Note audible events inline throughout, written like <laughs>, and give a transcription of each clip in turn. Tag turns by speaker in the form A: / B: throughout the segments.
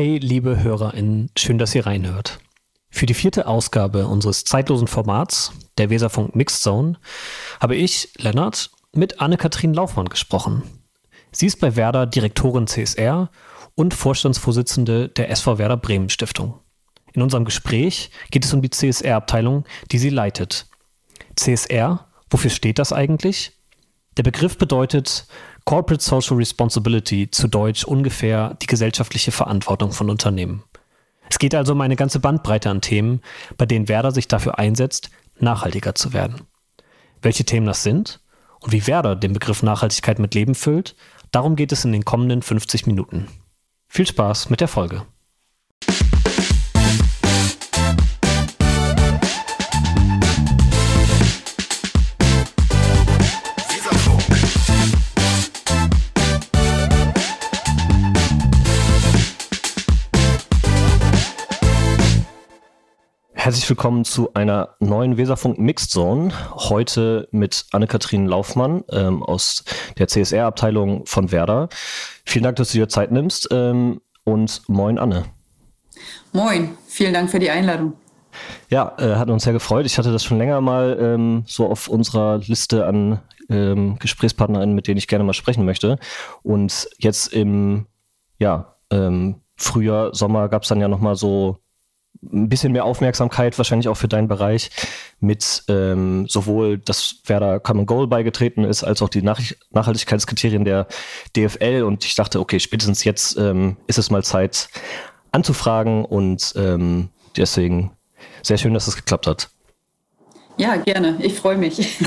A: Hey, liebe HörerInnen, schön, dass ihr reinhört. Für die vierte Ausgabe unseres zeitlosen Formats, der Weserfunk Mixed Zone, habe ich, Lennart, mit Anne-Kathrin Laufmann gesprochen. Sie ist bei Werder Direktorin CSR und Vorstandsvorsitzende der SV Werder Bremen Stiftung. In unserem Gespräch geht es um die CSR-Abteilung, die sie leitet. CSR, wofür steht das eigentlich? Der Begriff bedeutet Corporate Social Responsibility, zu Deutsch ungefähr die gesellschaftliche Verantwortung von Unternehmen. Es geht also um eine ganze Bandbreite an Themen, bei denen Werder sich dafür einsetzt, nachhaltiger zu werden. Welche Themen das sind und wie Werder den Begriff Nachhaltigkeit mit Leben füllt, darum geht es in den kommenden 50 Minuten. Viel Spaß mit der Folge. Herzlich willkommen zu einer neuen Weserfunk Mixed Zone. Heute mit Anne-Kathrin Laufmann ähm, aus der CSR-Abteilung von Werder. Vielen Dank, dass du dir Zeit nimmst. Ähm, und moin, Anne.
B: Moin, vielen Dank für die Einladung.
A: Ja, äh, hat uns sehr gefreut. Ich hatte das schon länger mal ähm, so auf unserer Liste an ähm, Gesprächspartnerinnen, mit denen ich gerne mal sprechen möchte. Und jetzt im ja, ähm, Frühjahr, Sommer gab es dann ja nochmal so ein bisschen mehr Aufmerksamkeit wahrscheinlich auch für deinen Bereich mit ähm, sowohl, dass Werder Common Goal beigetreten ist, als auch die Nach Nachhaltigkeitskriterien der DFL. Und ich dachte, okay, spätestens jetzt ähm, ist es mal Zeit anzufragen und ähm, deswegen sehr schön, dass es geklappt hat.
B: Ja, gerne. Ich freue mich.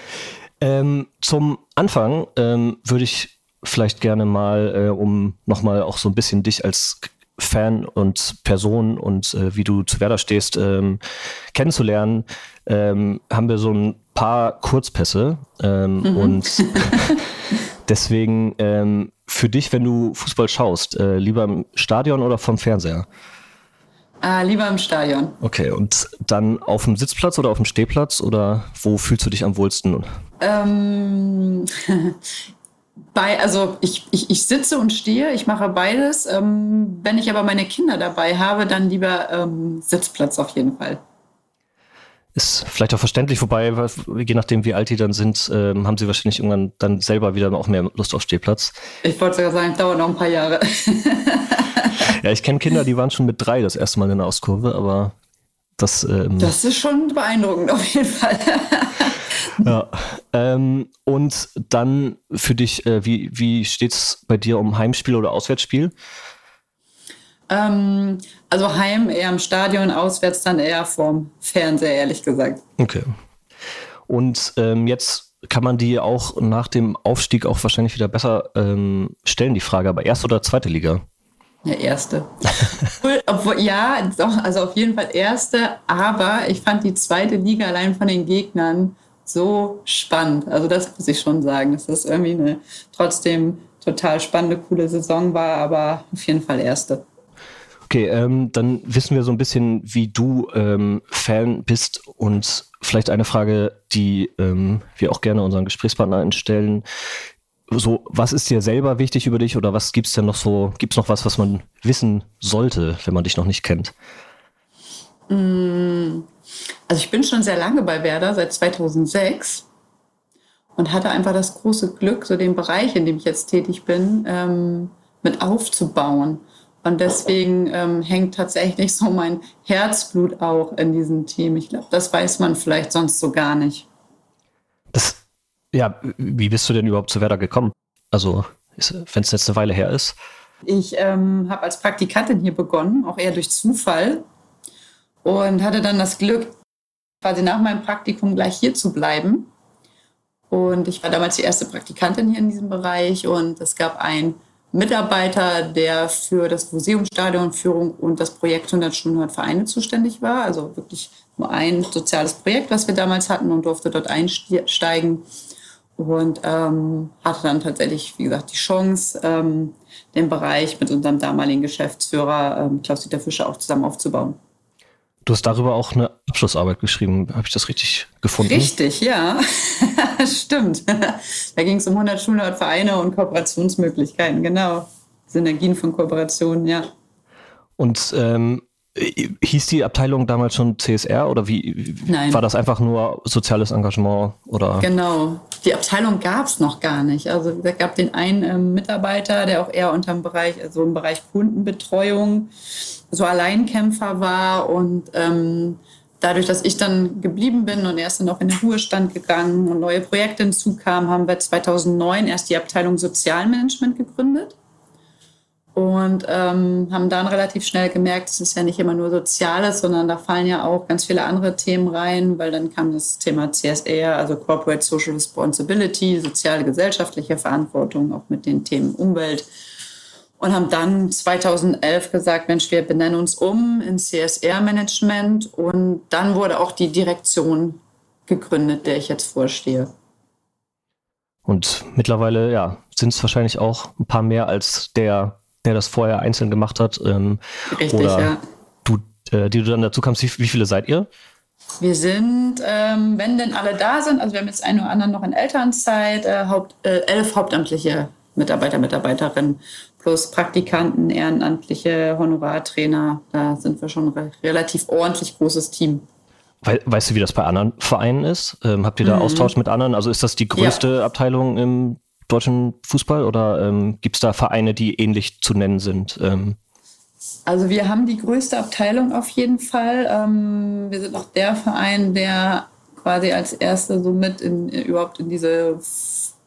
B: <laughs>
A: ähm, zum Anfang ähm, würde ich vielleicht gerne mal, äh, um nochmal auch so ein bisschen dich als Fan und Person und äh, wie du zu Werder stehst, ähm, kennenzulernen, ähm, haben wir so ein paar Kurzpässe. Ähm, mhm. Und <laughs> deswegen ähm, für dich, wenn du Fußball schaust, äh, lieber im Stadion oder vom Fernseher?
B: Äh, lieber im Stadion.
A: Okay, und dann auf dem Sitzplatz oder auf dem Stehplatz oder wo fühlst du dich am wohlsten?
B: Ähm, bei, also ich, ich, ich sitze und stehe, ich mache beides. Ähm, wenn ich aber meine Kinder dabei habe, dann lieber ähm, Sitzplatz auf jeden Fall.
A: Ist vielleicht auch verständlich, wobei, je nachdem, wie alt die dann sind, ähm, haben sie wahrscheinlich irgendwann dann selber wieder auch mehr Lust auf Stehplatz.
B: Ich wollte sogar sagen, dauert noch ein paar Jahre. <laughs>
A: ja, ich kenne Kinder, die waren schon mit drei das erste Mal in der Auskurve, aber das.
B: Ähm, das ist schon beeindruckend auf jeden Fall. <laughs>
A: ja. Ähm, und dann für dich, äh, wie, wie steht es bei dir um Heimspiel oder Auswärtsspiel?
B: Ähm, also Heim eher im Stadion, auswärts dann eher vorm Fernseher, ehrlich gesagt.
A: Okay. Und ähm, jetzt kann man die auch nach dem Aufstieg auch wahrscheinlich wieder besser ähm, stellen, die Frage, aber erste oder zweite Liga?
B: Ja, erste. <laughs> Obwohl, ja, doch, also auf jeden Fall erste, aber ich fand die zweite Liga allein von den Gegnern so spannend. Also das muss ich schon sagen, dass das irgendwie eine trotzdem total spannende, coole Saison war, aber auf jeden Fall erste.
A: Okay, ähm, dann wissen wir so ein bisschen, wie du ähm, Fan bist und vielleicht eine Frage, die ähm, wir auch gerne unseren Gesprächspartnern stellen. So, was ist dir selber wichtig über dich oder was gibt es denn noch so, gibt es noch was, was man wissen sollte, wenn man dich noch nicht kennt?
B: Mm, also ich bin schon sehr lange bei Werder, seit 2006 und hatte einfach das große Glück, so den Bereich, in dem ich jetzt tätig bin, ähm, mit aufzubauen. Und deswegen ähm, hängt tatsächlich so mein Herzblut auch in diesem Team. Ich glaube, das weiß man vielleicht sonst so gar nicht.
A: Das, ja, wie bist du denn überhaupt zu Werder gekommen? Also, wenn es jetzt eine Weile her ist.
B: Ich ähm, habe als Praktikantin hier begonnen, auch eher durch Zufall und hatte dann das Glück, quasi nach meinem Praktikum gleich hier zu bleiben. Und ich war damals die erste Praktikantin hier in diesem Bereich und es gab einen Mitarbeiter, der für das Museumsstadionführung und das Projekt 100 Stunden 100 Vereine zuständig war. Also wirklich nur ein soziales Projekt, was wir damals hatten und durfte dort einsteigen und ähm, hatte dann tatsächlich, wie gesagt, die Chance, ähm, den Bereich mit unserem damaligen Geschäftsführer ähm, Klaus-Dieter Fischer auch zusammen aufzubauen.
A: Du hast darüber auch eine Abschlussarbeit geschrieben. Habe ich das richtig gefunden?
B: Richtig, ja. <laughs> Stimmt. Da ging es um 100 Schulen, Vereine und Kooperationsmöglichkeiten. Genau. Synergien von Kooperationen, ja.
A: Und ähm, hieß die Abteilung damals schon CSR oder wie Nein. war das einfach nur soziales Engagement oder?
B: Genau, die Abteilung gab es noch gar nicht. Also es gab den einen ähm, Mitarbeiter, der auch eher unter dem Bereich, also im Bereich Kundenbetreuung so Alleinkämpfer war und ähm, dadurch, dass ich dann geblieben bin und erst dann auch in den Ruhestand gegangen und neue Projekte hinzukamen, haben wir 2009 erst die Abteilung Sozialmanagement gegründet und ähm, haben dann relativ schnell gemerkt, es ist ja nicht immer nur Soziales, sondern da fallen ja auch ganz viele andere Themen rein, weil dann kam das Thema CSR, also Corporate Social Responsibility, soziale gesellschaftliche Verantwortung, auch mit den Themen Umwelt. Und haben dann 2011 gesagt, Mensch, wir benennen uns um in CSR-Management. Und dann wurde auch die Direktion gegründet, der ich jetzt vorstehe.
A: Und mittlerweile, ja, sind es wahrscheinlich auch ein paar mehr als der der das vorher einzeln gemacht hat. Ähm, Richtig, oder ja. Du, äh, die du dann dazu kamst, wie, wie viele seid ihr?
B: Wir sind, ähm, wenn denn alle da sind, also wir haben jetzt einen oder anderen noch in Elternzeit, äh, Haupt, äh, elf hauptamtliche Mitarbeiter, Mitarbeiterinnen plus Praktikanten, ehrenamtliche Honorartrainer. Da sind wir schon ein relativ ordentlich großes Team.
A: weißt du, wie das bei anderen Vereinen ist? Ähm, habt ihr da mhm. Austausch mit anderen? Also ist das die größte ja. Abteilung im deutschen Fußball oder ähm, gibt es da Vereine, die ähnlich zu nennen sind? Ähm?
B: Also wir haben die größte Abteilung auf jeden Fall. Ähm, wir sind auch der Verein, der quasi als erster so mit in, überhaupt in diese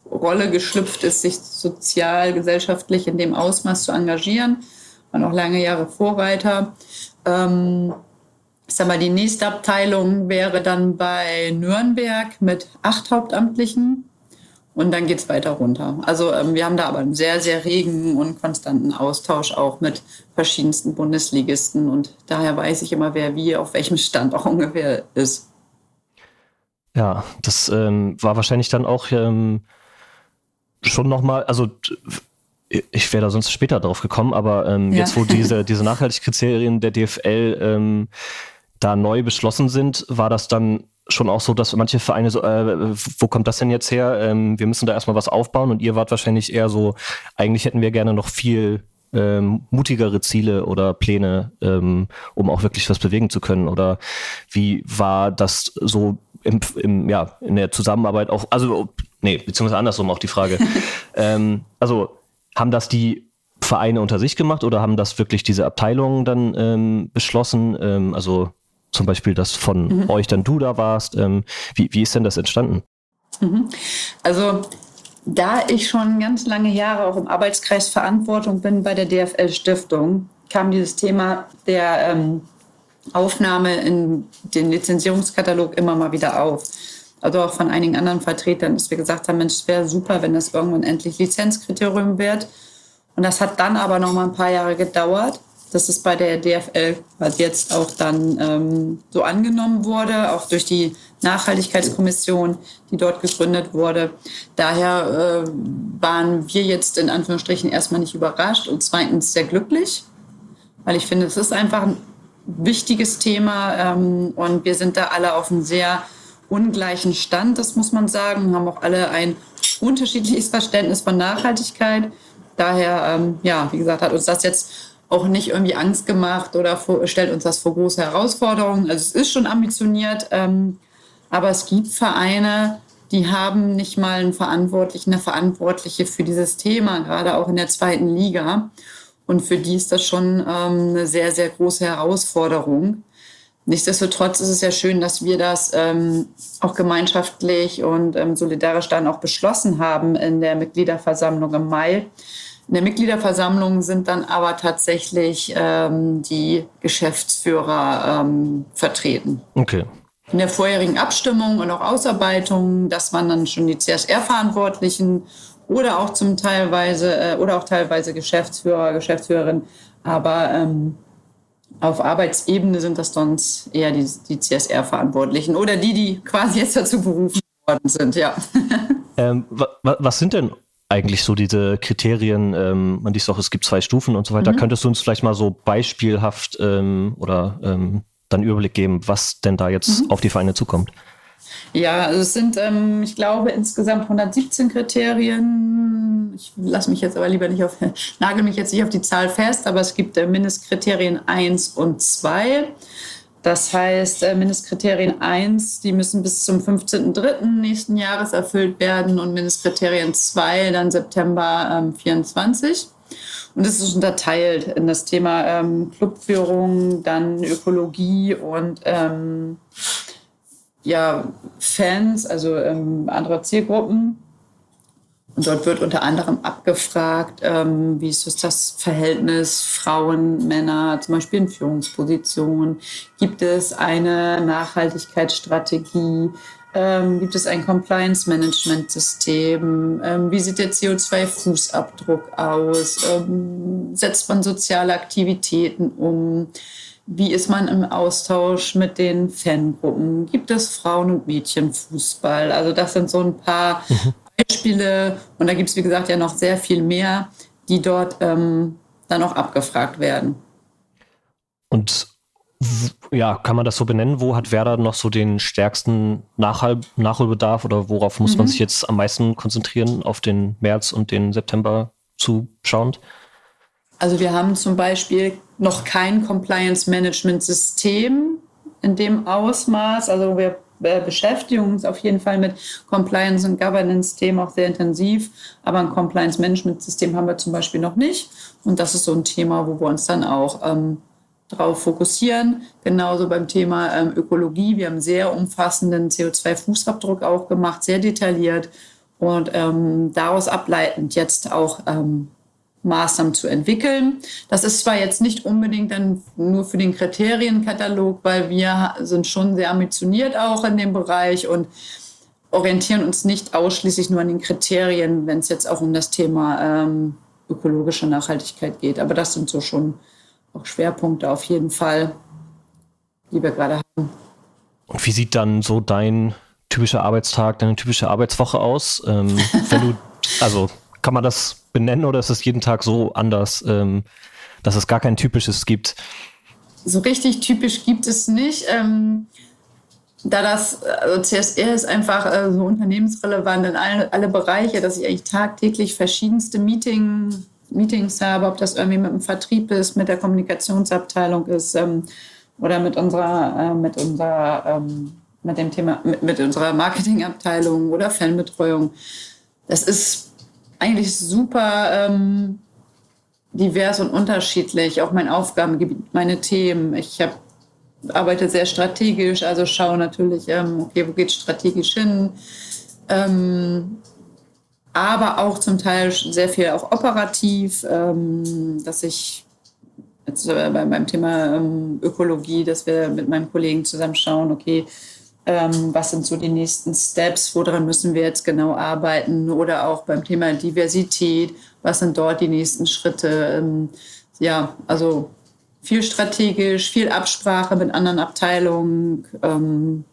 B: Rolle geschlüpft ist, sich sozial, gesellschaftlich in dem Ausmaß zu engagieren. Waren auch lange Jahre Vorreiter. Ähm, ich sag mal, die nächste Abteilung wäre dann bei Nürnberg mit acht Hauptamtlichen. Und dann geht es weiter runter. Also ähm, wir haben da aber einen sehr, sehr regen und konstanten Austausch auch mit verschiedensten Bundesligisten. Und daher weiß ich immer, wer wie auf welchem Stand auch <laughs> ungefähr ist.
A: Ja, das ähm, war wahrscheinlich dann auch ähm, schon nochmal, also ich wäre da sonst später drauf gekommen, aber ähm, ja. jetzt, wo diese, <laughs> diese Nachhaltigkeitskriterien der DFL ähm, da neu beschlossen sind, war das dann schon auch so, dass manche Vereine so, äh, wo kommt das denn jetzt her? Ähm, wir müssen da erstmal was aufbauen und ihr wart wahrscheinlich eher so, eigentlich hätten wir gerne noch viel ähm, mutigere Ziele oder Pläne, ähm, um auch wirklich was bewegen zu können? Oder wie war das so im, im, ja, in der Zusammenarbeit auch, also, nee, beziehungsweise andersrum auch die Frage. <laughs> ähm, also, haben das die Vereine unter sich gemacht oder haben das wirklich diese Abteilungen dann ähm, beschlossen? Ähm, also zum Beispiel, dass von mhm. euch dann du da warst. Ähm, wie, wie ist denn das entstanden?
B: Mhm. Also da ich schon ganz lange Jahre auch im Arbeitskreis Verantwortung bin bei der DFL Stiftung, kam dieses Thema der ähm, Aufnahme in den Lizenzierungskatalog immer mal wieder auf. Also auch von einigen anderen Vertretern, dass wir gesagt haben, Mensch, es wäre super, wenn das irgendwann endlich Lizenzkriterium wird. Und das hat dann aber noch mal ein paar Jahre gedauert dass es bei der DFL was jetzt auch dann ähm, so angenommen wurde, auch durch die Nachhaltigkeitskommission, die dort gegründet wurde. Daher äh, waren wir jetzt in Anführungsstrichen erstmal nicht überrascht und zweitens sehr glücklich, weil ich finde, es ist einfach ein wichtiges Thema ähm, und wir sind da alle auf einem sehr ungleichen Stand, das muss man sagen, haben auch alle ein unterschiedliches Verständnis von Nachhaltigkeit. Daher, ähm, ja, wie gesagt, hat uns das jetzt auch nicht irgendwie Angst gemacht oder vor, stellt uns das vor große Herausforderungen. Also es ist schon ambitioniert, ähm, aber es gibt Vereine, die haben nicht mal einen Verantwortlichen, eine Verantwortliche für dieses Thema, gerade auch in der zweiten Liga. Und für die ist das schon ähm, eine sehr, sehr große Herausforderung. Nichtsdestotrotz ist es ja schön, dass wir das ähm, auch gemeinschaftlich und ähm, solidarisch dann auch beschlossen haben in der Mitgliederversammlung im Mai, in der Mitgliederversammlung sind dann aber tatsächlich ähm, die Geschäftsführer ähm, vertreten.
A: Okay.
B: In der vorherigen Abstimmung und auch Ausarbeitung, das waren dann schon die CSR-Verantwortlichen oder auch zum teilweise äh, oder auch teilweise Geschäftsführer, Geschäftsführerin. Aber ähm, auf Arbeitsebene sind das sonst eher die, die CSR-Verantwortlichen oder die, die quasi jetzt dazu berufen worden sind, ja.
A: Ähm, was sind denn eigentlich so diese Kriterien, ähm, man liest auch, es gibt zwei Stufen und so weiter. Mhm. Könntest du uns vielleicht mal so beispielhaft ähm, oder ähm, dann Überblick geben, was denn da jetzt mhm. auf die Vereine zukommt?
B: Ja, also es sind, ähm, ich glaube, insgesamt 117 Kriterien. Ich lasse mich jetzt aber lieber nicht auf, <laughs> nagel mich jetzt nicht auf die Zahl fest, aber es gibt äh, Mindestkriterien 1 und 2. Das heißt, äh, Mindestkriterien 1, die müssen bis zum 15.03. nächsten Jahres erfüllt werden und Mindestkriterien 2 dann September ähm, 24. Und es ist unterteilt in das Thema ähm, Clubführung, dann Ökologie und ähm, ja, Fans, also ähm, andere Zielgruppen. Und dort wird unter anderem abgefragt, ähm, wie ist das Verhältnis Frauen, Männer, zum Beispiel in Führungspositionen. Gibt es eine Nachhaltigkeitsstrategie? Ähm, gibt es ein Compliance-Management-System? Ähm, wie sieht der CO2-Fußabdruck aus? Ähm, setzt man soziale Aktivitäten um? Wie ist man im Austausch mit den Fangruppen? Gibt es Frauen- und Mädchenfußball? Also das sind so ein paar mhm. Beispiele. Und da gibt es, wie gesagt, ja noch sehr viel mehr, die dort ähm, dann auch abgefragt werden.
C: Und ja, kann man das so benennen? Wo hat Werder noch so den stärksten Nachhol Nachholbedarf oder worauf muss mhm. man sich jetzt am meisten konzentrieren, auf den März und den September zuschauend?
B: Also wir haben zum Beispiel noch kein Compliance-Management-System in dem Ausmaß. Also wir beschäftigen uns auf jeden Fall mit Compliance- und Governance-Themen auch sehr intensiv. Aber ein Compliance-Management-System haben wir zum Beispiel noch nicht. Und das ist so ein Thema, wo wir uns dann auch ähm, drauf fokussieren. Genauso beim Thema ähm, Ökologie. Wir haben sehr umfassenden CO2-Fußabdruck auch gemacht, sehr detailliert. Und ähm, daraus ableitend jetzt auch ähm, Maßnahmen zu entwickeln. Das ist zwar jetzt nicht unbedingt dann nur für den Kriterienkatalog, weil wir sind schon sehr ambitioniert auch in dem Bereich und orientieren uns nicht ausschließlich nur an den Kriterien, wenn es jetzt auch um das Thema ähm, ökologische Nachhaltigkeit geht. Aber das sind so schon auch Schwerpunkte auf jeden Fall, die wir gerade haben.
C: Und wie sieht dann so dein typischer Arbeitstag, deine typische Arbeitswoche aus? Ähm, wenn du, <laughs> also kann man das benennen oder ist es jeden Tag so anders, ähm, dass es gar kein typisches gibt?
B: So richtig typisch gibt es nicht. Ähm, da das, also CSR ist einfach äh, so unternehmensrelevant in alle, alle Bereiche, dass ich eigentlich tagtäglich verschiedenste Meeting, Meetings habe, ob das irgendwie mit dem Vertrieb ist, mit der Kommunikationsabteilung ist ähm, oder mit unserer, äh, mit unserer, ähm, mit dem Thema, mit, mit unserer Marketingabteilung oder Fanbetreuung. Das ist eigentlich super ähm, divers und unterschiedlich, auch mein Aufgabengebiet, meine Themen. Ich hab, arbeite sehr strategisch, also schaue natürlich, ähm, okay, wo geht es strategisch hin? Ähm, aber auch zum Teil sehr viel auch operativ, ähm, dass ich jetzt äh, beim Thema ähm, Ökologie, dass wir mit meinem Kollegen zusammen schauen, okay, ähm, was sind so die nächsten Steps, woran müssen wir jetzt genau arbeiten oder auch beim Thema Diversität, was sind dort die nächsten Schritte. Ähm, ja, also viel strategisch, viel Absprache mit anderen Abteilungen. Ähm,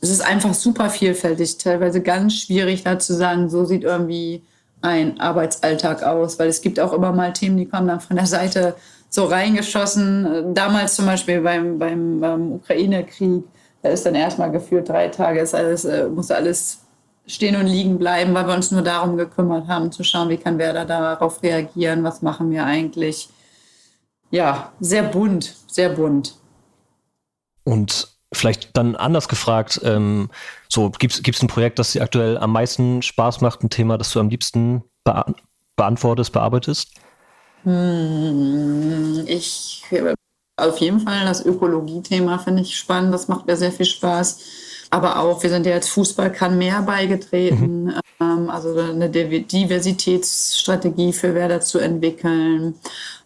B: es ist einfach super vielfältig, teilweise ganz schwierig da zu sagen, so sieht irgendwie ein Arbeitsalltag aus, weil es gibt auch immer mal Themen, die kommen dann von der Seite so reingeschossen. Damals zum Beispiel beim, beim ähm, Ukraine-Krieg da ist dann erstmal geführt drei Tage, ist alles, äh, muss alles stehen und liegen bleiben, weil wir uns nur darum gekümmert haben, zu schauen, wie kann wer da darauf reagieren, was machen wir eigentlich. Ja, sehr bunt, sehr bunt.
C: Und vielleicht dann anders gefragt, ähm, so gibt es ein Projekt, das dir aktuell am meisten Spaß macht, ein Thema, das du am liebsten be beantwortest, bearbeitest?
B: Hm, ich auf jeden Fall das Ökologie-Thema finde ich spannend. Das macht mir sehr viel Spaß. Aber auch, wir sind ja jetzt Fußball kann mehr beigetreten. Mhm. Ähm, also eine Diversitätsstrategie für Werder zu entwickeln.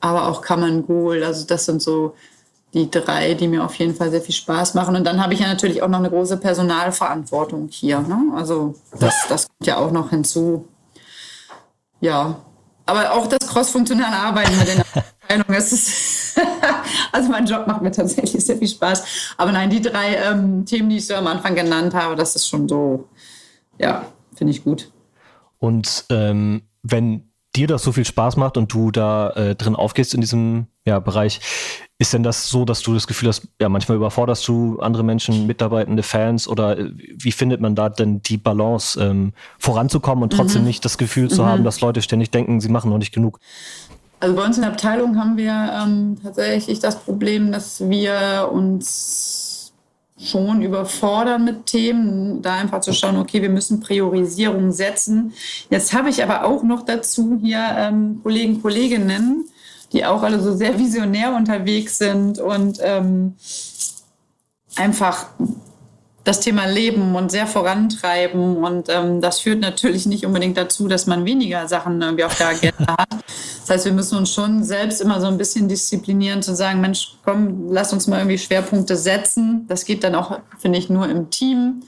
B: Aber auch Common Goal. Also das sind so die drei, die mir auf jeden Fall sehr viel Spaß machen. Und dann habe ich ja natürlich auch noch eine große Personalverantwortung hier. Ne? Also das, das kommt ja auch noch hinzu. Ja, aber auch das crossfunktionale Arbeiten mit den <laughs> Abteilungen, es ist <laughs> also mein Job macht mir tatsächlich sehr viel Spaß. Aber nein, die drei ähm, Themen, die ich so am Anfang genannt habe, das ist schon so, ja, finde ich gut.
C: Und ähm, wenn
A: dir das so viel Spaß macht und du da äh, drin aufgehst in diesem ja, Bereich, ist denn das so, dass du das Gefühl hast, ja, manchmal überforderst du andere Menschen, Mitarbeitende, Fans oder äh, wie findet man da denn die Balance, ähm, voranzukommen und trotzdem mhm. nicht das Gefühl zu mhm. haben, dass Leute ständig denken, sie machen noch nicht genug?
B: Also bei uns in der Abteilung haben wir ähm, tatsächlich das Problem, dass wir uns schon überfordern mit Themen, da einfach zu schauen, okay, wir müssen Priorisierung setzen. Jetzt habe ich aber auch noch dazu hier ähm, Kollegen, Kolleginnen, die auch alle so sehr visionär unterwegs sind und ähm, einfach das Thema leben und sehr vorantreiben. Und ähm, das führt natürlich nicht unbedingt dazu, dass man weniger Sachen irgendwie auf der Agenda hat. Das heißt, wir müssen uns schon selbst immer so ein bisschen disziplinieren, zu sagen, Mensch, komm, lass uns mal irgendwie Schwerpunkte setzen. Das geht dann auch, finde ich, nur im Team.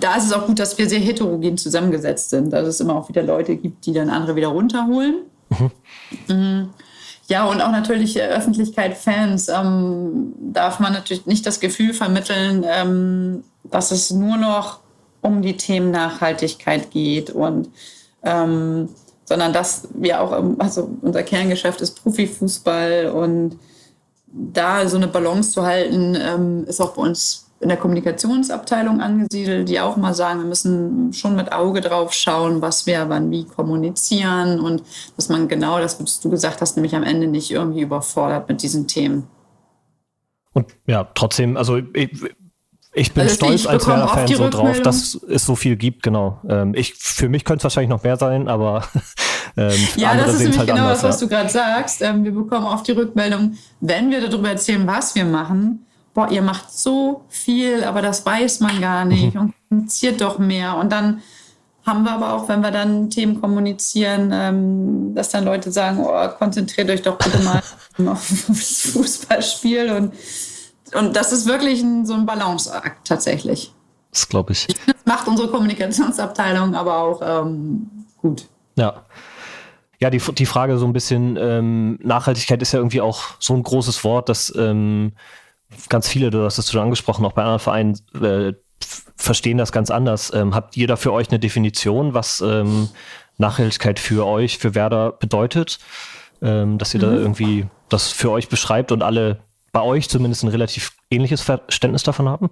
B: Da ist es auch gut, dass wir sehr heterogen zusammengesetzt sind, dass es immer auch wieder Leute gibt, die dann andere wieder runterholen. Mhm. Mhm. Ja, und auch natürlich äh, Öffentlichkeit, Fans, ähm, darf man natürlich nicht das Gefühl vermitteln, ähm, dass es nur noch um die Themen Nachhaltigkeit geht und ähm, sondern dass wir auch, also unser Kerngeschäft ist Profifußball und da so eine Balance zu halten, ähm, ist auch bei uns in der Kommunikationsabteilung angesiedelt, die auch mal sagen, wir müssen schon mit Auge drauf schauen, was wir wann wie kommunizieren und dass man genau das, was du gesagt hast, nämlich am Ende nicht irgendwie überfordert mit diesen Themen.
A: Und ja, trotzdem, also ich, ich bin also stolz als Werder-Fan so drauf, dass es so viel gibt, genau. Ähm, ich, für mich könnte es wahrscheinlich noch mehr sein, aber <laughs>
B: ähm, ja, das ist nämlich halt genau anders, das, was ja. du gerade sagst. Ähm, wir bekommen oft die Rückmeldung, wenn wir darüber erzählen, was wir machen, boah, ihr macht so viel, aber das weiß man gar nicht mhm. und kommuniziert doch mehr. Und dann haben wir aber auch, wenn wir dann Themen kommunizieren, ähm, dass dann Leute sagen, oh, konzentriert euch doch bitte mal <laughs> auf das Fußballspiel. Und, und das ist wirklich ein, so ein Balanceakt tatsächlich.
A: Das glaube ich.
B: Das macht unsere Kommunikationsabteilung aber auch ähm, gut.
A: Ja. Ja, die, die Frage so ein bisschen, ähm, Nachhaltigkeit ist ja irgendwie auch so ein großes Wort, dass ähm, ganz viele, du hast es schon angesprochen, auch bei anderen Vereinen äh, verstehen das ganz anders. Ähm, habt ihr da für euch eine Definition, was ähm, Nachhaltigkeit für euch, für Werder bedeutet? Ähm, dass ihr mhm. da irgendwie das für euch beschreibt und alle bei euch zumindest ein relativ ähnliches Verständnis davon haben?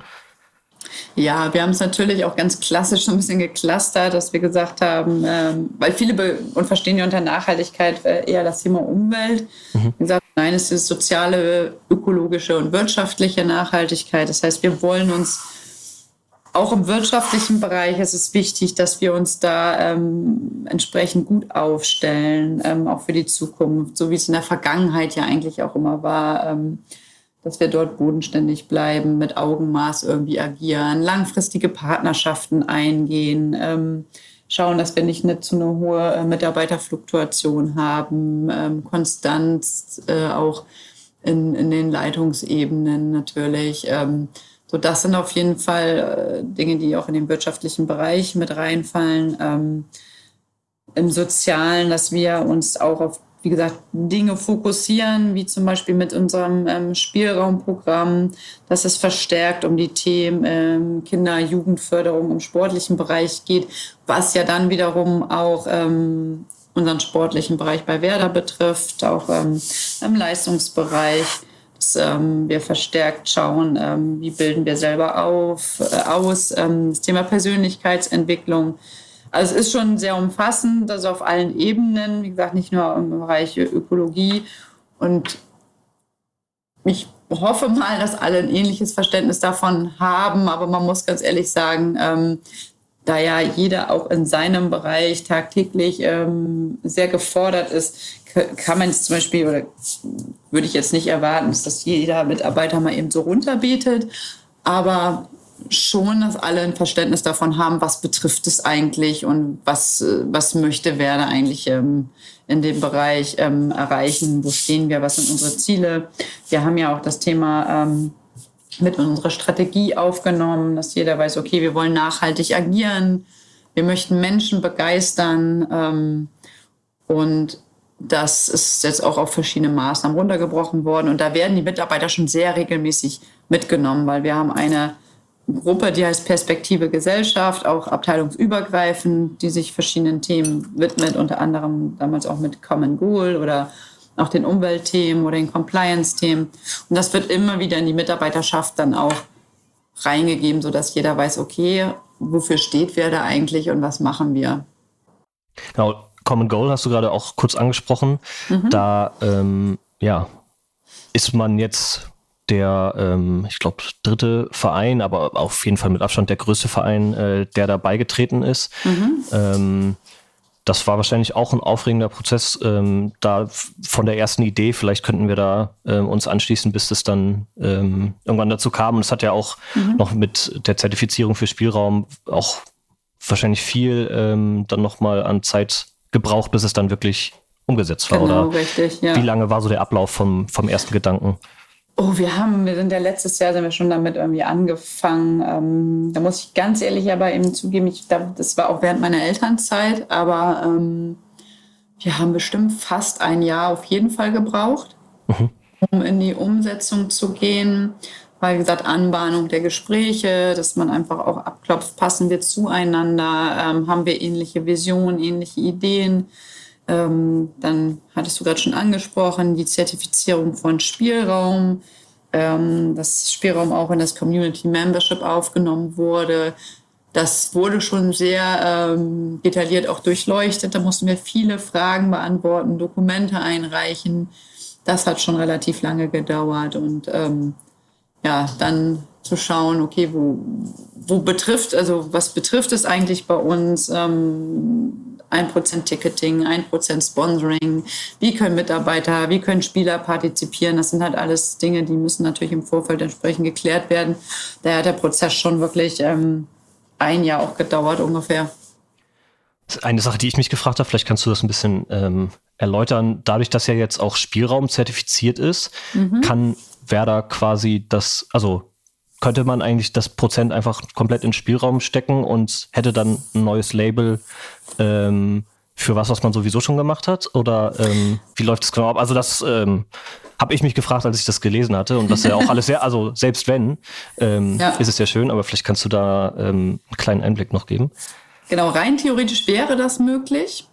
B: Ja, wir haben es natürlich auch ganz klassisch so ein bisschen geklustert, dass wir gesagt haben, ähm, weil viele und verstehen ja unter Nachhaltigkeit äh, eher das Thema Umwelt. Mhm. Gesagt, nein, es ist soziale, ökologische und wirtschaftliche Nachhaltigkeit. Das heißt, wir wollen uns auch im wirtschaftlichen Bereich ist es wichtig, dass wir uns da ähm, entsprechend gut aufstellen, ähm, auch für die Zukunft, so wie es in der Vergangenheit ja eigentlich auch immer war. Ähm, dass wir dort bodenständig bleiben, mit Augenmaß irgendwie agieren, langfristige Partnerschaften eingehen, ähm, schauen, dass wir nicht eine, zu eine hohe äh, Mitarbeiterfluktuation haben, ähm, Konstanz äh, auch in, in den Leitungsebenen natürlich. Ähm, so, das sind auf jeden Fall äh, Dinge, die auch in den wirtschaftlichen Bereich mit reinfallen. Ähm, Im Sozialen, dass wir uns auch auf wie gesagt, Dinge fokussieren, wie zum Beispiel mit unserem ähm, Spielraumprogramm, dass es verstärkt um die Themen ähm, Kinder-, Jugendförderung im sportlichen Bereich geht, was ja dann wiederum auch ähm, unseren sportlichen Bereich bei Werder betrifft, auch ähm, im Leistungsbereich. Dass, ähm, wir verstärkt schauen, ähm, wie bilden wir selber auf, äh, aus, ähm, das Thema Persönlichkeitsentwicklung also es ist schon sehr umfassend, also auf allen Ebenen, wie gesagt, nicht nur im Bereich Ökologie. Und ich hoffe mal, dass alle ein ähnliches Verständnis davon haben, aber man muss ganz ehrlich sagen, ähm, da ja jeder auch in seinem Bereich tagtäglich ähm, sehr gefordert ist, kann man jetzt zum Beispiel, oder würde ich jetzt nicht erwarten, dass jeder Mitarbeiter mal eben so runterbetet, aber schon, dass alle ein Verständnis davon haben, was betrifft es eigentlich und was, äh, was möchte Werder eigentlich ähm, in dem Bereich ähm, erreichen, wo stehen wir, was sind unsere Ziele. Wir haben ja auch das Thema ähm, mit unserer Strategie aufgenommen, dass jeder weiß, okay, wir wollen nachhaltig agieren, wir möchten Menschen begeistern ähm, und das ist jetzt auch auf verschiedene Maßnahmen runtergebrochen worden. Und da werden die Mitarbeiter schon sehr regelmäßig mitgenommen, weil wir haben eine Gruppe, die heißt Perspektive Gesellschaft, auch abteilungsübergreifend, die sich verschiedenen Themen widmet, unter anderem damals auch mit Common Goal oder auch den Umweltthemen oder den Compliance-Themen. Und das wird immer wieder in die Mitarbeiterschaft dann auch reingegeben, sodass jeder weiß, okay, wofür steht wer da eigentlich und was machen wir.
A: Genau, Common Goal hast du gerade auch kurz angesprochen. Mhm. Da ähm, ja, ist man jetzt der, ähm, ich glaube, dritte Verein, aber auf jeden Fall mit Abstand der größte Verein, äh, der da beigetreten ist. Mhm. Ähm, das war wahrscheinlich auch ein aufregender Prozess, ähm, da von der ersten Idee, vielleicht könnten wir da ähm, uns anschließen, bis es dann ähm, irgendwann dazu kam. Und es hat ja auch mhm. noch mit der Zertifizierung für Spielraum auch wahrscheinlich viel ähm, dann nochmal an Zeit gebraucht, bis es dann wirklich umgesetzt war. Genau, oder richtig, ja. Wie lange war so der Ablauf vom, vom ersten Gedanken?
B: Oh, wir haben, wir sind ja letztes Jahr sind wir schon damit irgendwie angefangen. Ähm, da muss ich ganz ehrlich aber eben zugeben, ich, das war auch während meiner Elternzeit, aber ähm, wir haben bestimmt fast ein Jahr auf jeden Fall gebraucht, mhm. um in die Umsetzung zu gehen. Weil, wie gesagt, Anbahnung der Gespräche, dass man einfach auch abklopft, passen wir zueinander, ähm, haben wir ähnliche Visionen, ähnliche Ideen. Ähm, dann hattest du gerade schon angesprochen, die Zertifizierung von Spielraum, ähm, dass Spielraum auch in das Community Membership aufgenommen wurde. Das wurde schon sehr ähm, detailliert auch durchleuchtet. Da mussten wir viele Fragen beantworten, Dokumente einreichen. Das hat schon relativ lange gedauert. Und ähm, ja, dann zu schauen, okay, wo, wo betrifft, also was betrifft es eigentlich bei uns? Ähm, 1% Ticketing, 1% Sponsoring, wie können Mitarbeiter, wie können Spieler partizipieren. Das sind halt alles Dinge, die müssen natürlich im Vorfeld entsprechend geklärt werden. Da hat der Prozess schon wirklich ähm, ein Jahr auch gedauert ungefähr.
A: Eine Sache, die ich mich gefragt habe, vielleicht kannst du das ein bisschen ähm, erläutern. Dadurch, dass ja jetzt auch Spielraum zertifiziert ist, mhm. kann Werder quasi das, also könnte man eigentlich das Prozent einfach komplett in Spielraum stecken und hätte dann ein neues Label ähm, für was, was man sowieso schon gemacht hat? Oder ähm, wie läuft das genau ab? Also das ähm, habe ich mich gefragt, als ich das gelesen hatte und das ist ja auch alles sehr, also selbst wenn, ähm, ja. ist es ja schön, aber vielleicht kannst du da ähm, einen kleinen Einblick noch geben.
B: Genau, rein theoretisch wäre das möglich,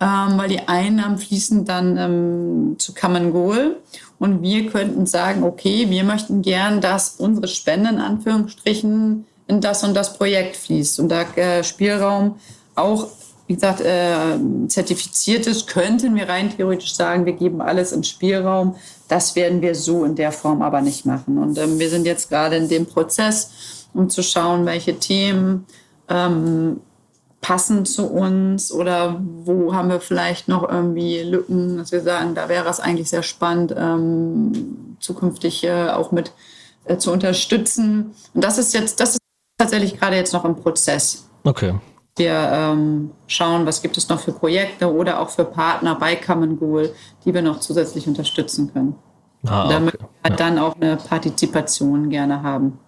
B: ähm, weil die Einnahmen fließen dann ähm, zu Common Goal und wir könnten sagen, okay, wir möchten gern, dass unsere Spende in Anführungsstrichen in das und das Projekt fließt und da äh, Spielraum auch wie gesagt, äh, zertifiziert ist, könnten wir rein theoretisch sagen, wir geben alles in Spielraum. Das werden wir so in der Form aber nicht machen. Und ähm, wir sind jetzt gerade in dem Prozess, um zu schauen, welche Themen ähm, passen zu uns oder wo haben wir vielleicht noch irgendwie Lücken, dass wir sagen, da wäre es eigentlich sehr spannend, ähm, zukünftig äh, auch mit äh, zu unterstützen. Und das ist jetzt, das ist tatsächlich gerade jetzt noch im Prozess.
A: Okay.
B: Wir ähm, schauen, was gibt es noch für Projekte oder auch für Partner bei Common Goal, die wir noch zusätzlich unterstützen können. Ah, Damit okay. wir ja. dann auch eine Partizipation gerne haben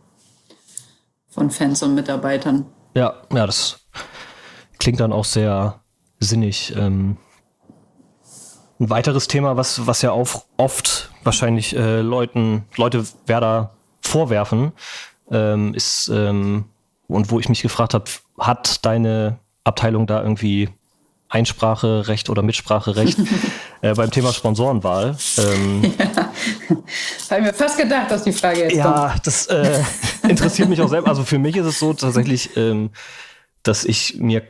B: von Fans und Mitarbeitern.
A: Ja, ja, das klingt dann auch sehr sinnig. Ähm, ein weiteres Thema, was, was ja auch oft wahrscheinlich äh, Leuten, Leute Werder vorwerfen, ähm, ist, ähm, und wo ich mich gefragt habe, hat deine Abteilung da irgendwie Einspracherecht oder Mitspracherecht <laughs> äh, beim Thema Sponsorenwahl.
B: Ähm, <laughs> ja. Habe ich mir fast gedacht, dass die Frage jetzt
A: ja, kommt. Ja, das äh, interessiert mich auch selbst. Also für mich ist es so tatsächlich, ähm, dass ich mir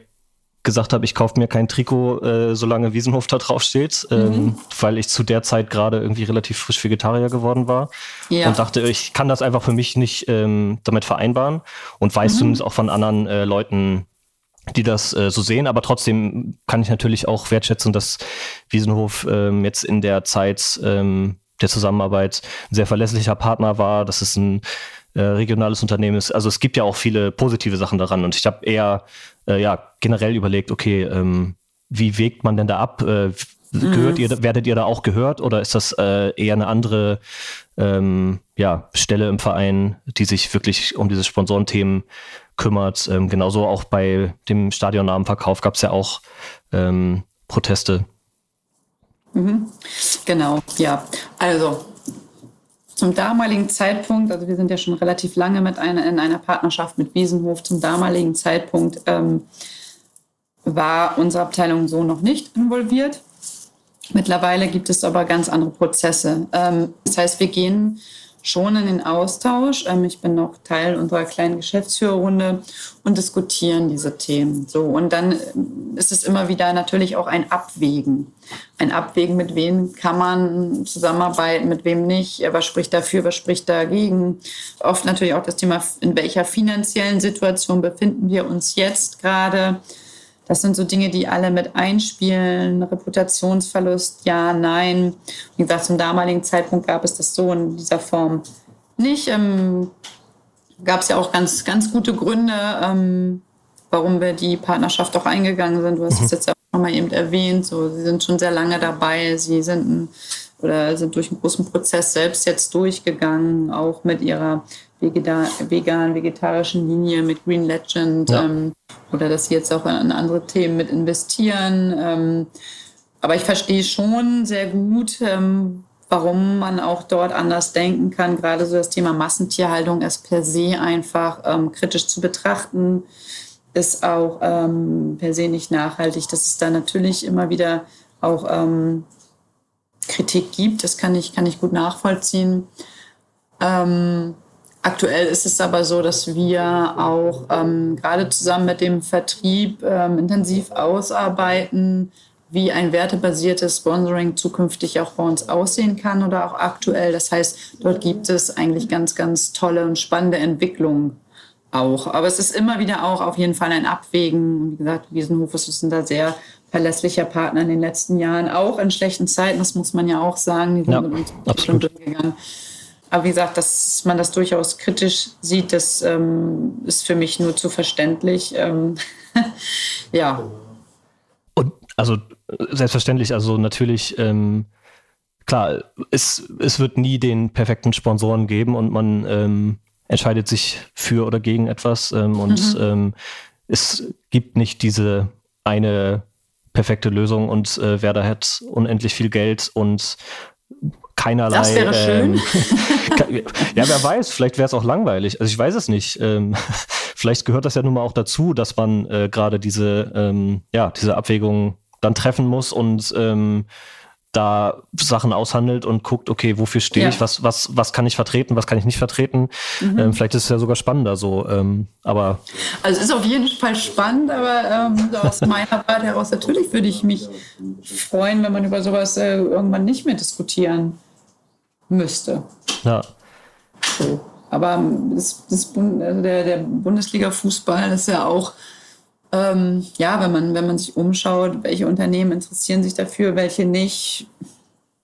A: gesagt habe, ich kaufe mir kein Trikot, äh, solange Wiesenhof da drauf steht, ähm, mhm. weil ich zu der Zeit gerade irgendwie relativ frisch Vegetarier geworden war ja. und dachte, ich kann das einfach für mich nicht ähm, damit vereinbaren und weiß mhm. zumindest auch von anderen äh, Leuten, die das äh, so sehen, aber trotzdem kann ich natürlich auch wertschätzen, dass Wiesenhof ähm, jetzt in der Zeit ähm, der Zusammenarbeit ein sehr verlässlicher Partner war, dass es ein äh, regionales Unternehmen ist. Also es gibt ja auch viele positive Sachen daran und ich habe eher äh, ja generell überlegt, okay, ähm, wie wägt man denn da ab? Äh, gehört mhm. ihr, werdet ihr da auch gehört oder ist das äh, eher eine andere ähm, ja, Stelle im Verein, die sich wirklich um diese Sponsorenthemen kümmert? Ähm, genauso auch bei dem Stadionnamenverkauf gab es ja auch ähm, Proteste.
B: Mhm. Genau, ja. Also zum damaligen Zeitpunkt, also wir sind ja schon relativ lange mit einer, in einer Partnerschaft mit Wiesenhof, zum damaligen Zeitpunkt ähm, war unsere Abteilung so noch nicht involviert. Mittlerweile gibt es aber ganz andere Prozesse. Ähm, das heißt, wir gehen schon in den Austausch. Ähm, ich bin noch Teil unserer kleinen Geschäftsführerrunde und diskutieren diese Themen. So und dann ähm, ist es immer wieder natürlich auch ein Abwägen, ein Abwägen, mit wem kann man zusammenarbeiten, mit wem nicht, was spricht dafür, was spricht dagegen. Oft natürlich auch das Thema, in welcher finanziellen Situation befinden wir uns jetzt gerade. Das sind so Dinge, die alle mit einspielen. Reputationsverlust, ja, nein. Wie gesagt, zum damaligen Zeitpunkt gab es das so in dieser Form nicht. Ähm, gab es ja auch ganz, ganz gute Gründe, ähm, warum wir die Partnerschaft auch eingegangen sind. Du hast mhm. es jetzt auch nochmal eben erwähnt. So, sie sind schon sehr lange dabei. Sie sind ein, oder sind durch einen großen Prozess selbst jetzt durchgegangen, auch mit ihrer vegan, vegetarischen Linie mit Green Legend ja. ähm, oder dass sie jetzt auch in andere Themen mit investieren. Ähm, aber ich verstehe schon sehr gut, ähm, warum man auch dort anders denken kann. Gerade so das Thema Massentierhaltung ist per se einfach ähm, kritisch zu betrachten, ist auch ähm, per se nicht nachhaltig. Dass es da natürlich immer wieder auch ähm, Kritik gibt, das kann ich, kann ich gut nachvollziehen. Aktuell ist es aber so, dass wir auch ähm, gerade zusammen mit dem Vertrieb ähm, intensiv ausarbeiten, wie ein wertebasiertes Sponsoring zukünftig auch bei uns aussehen kann oder auch aktuell. Das heißt, dort gibt es eigentlich ganz, ganz tolle und spannende Entwicklungen auch. Aber es ist immer wieder auch auf jeden Fall ein Abwägen. Wie gesagt, Wiesenhof ist ein da sehr verlässlicher Partner in den letzten Jahren, auch in schlechten Zeiten. Das muss man ja auch sagen. Die sind
A: ja,
B: mit uns
A: absolut.
B: durchgegangen. Aber wie gesagt, dass man das durchaus kritisch sieht, das ähm, ist für mich nur zu verständlich. Ähm, <laughs> ja.
A: Und also selbstverständlich, also natürlich, ähm, klar, es, es wird nie den perfekten Sponsoren geben und man ähm, entscheidet sich für oder gegen etwas ähm, und mhm. Ähm, es gibt nicht diese eine perfekte Lösung und äh, wer da hat unendlich viel Geld und keinerlei.
B: Das wäre schön.
A: Ähm, <laughs> ja, wer weiß, vielleicht wäre es auch langweilig. Also ich weiß es nicht. Ähm, <laughs> vielleicht gehört das ja nun mal auch dazu, dass man äh, gerade diese, ähm, ja, diese Abwägung dann treffen muss und ähm, da Sachen aushandelt und guckt, okay, wofür stehe ja. ich, was, was, was kann ich vertreten, was kann ich nicht vertreten. Mhm. Ähm, vielleicht ist es ja sogar spannender so, ähm, aber.
B: Also es ist auf jeden Fall spannend, aber ähm, aus <laughs> meiner Warte heraus natürlich würde ich mich freuen, wenn man über sowas äh, irgendwann nicht mehr diskutieren müsste.
A: Ja.
B: So. Aber das, das also der, der Bundesliga-Fußball ist ja auch ähm, ja, wenn man, wenn man sich umschaut, welche Unternehmen interessieren sich dafür, welche nicht,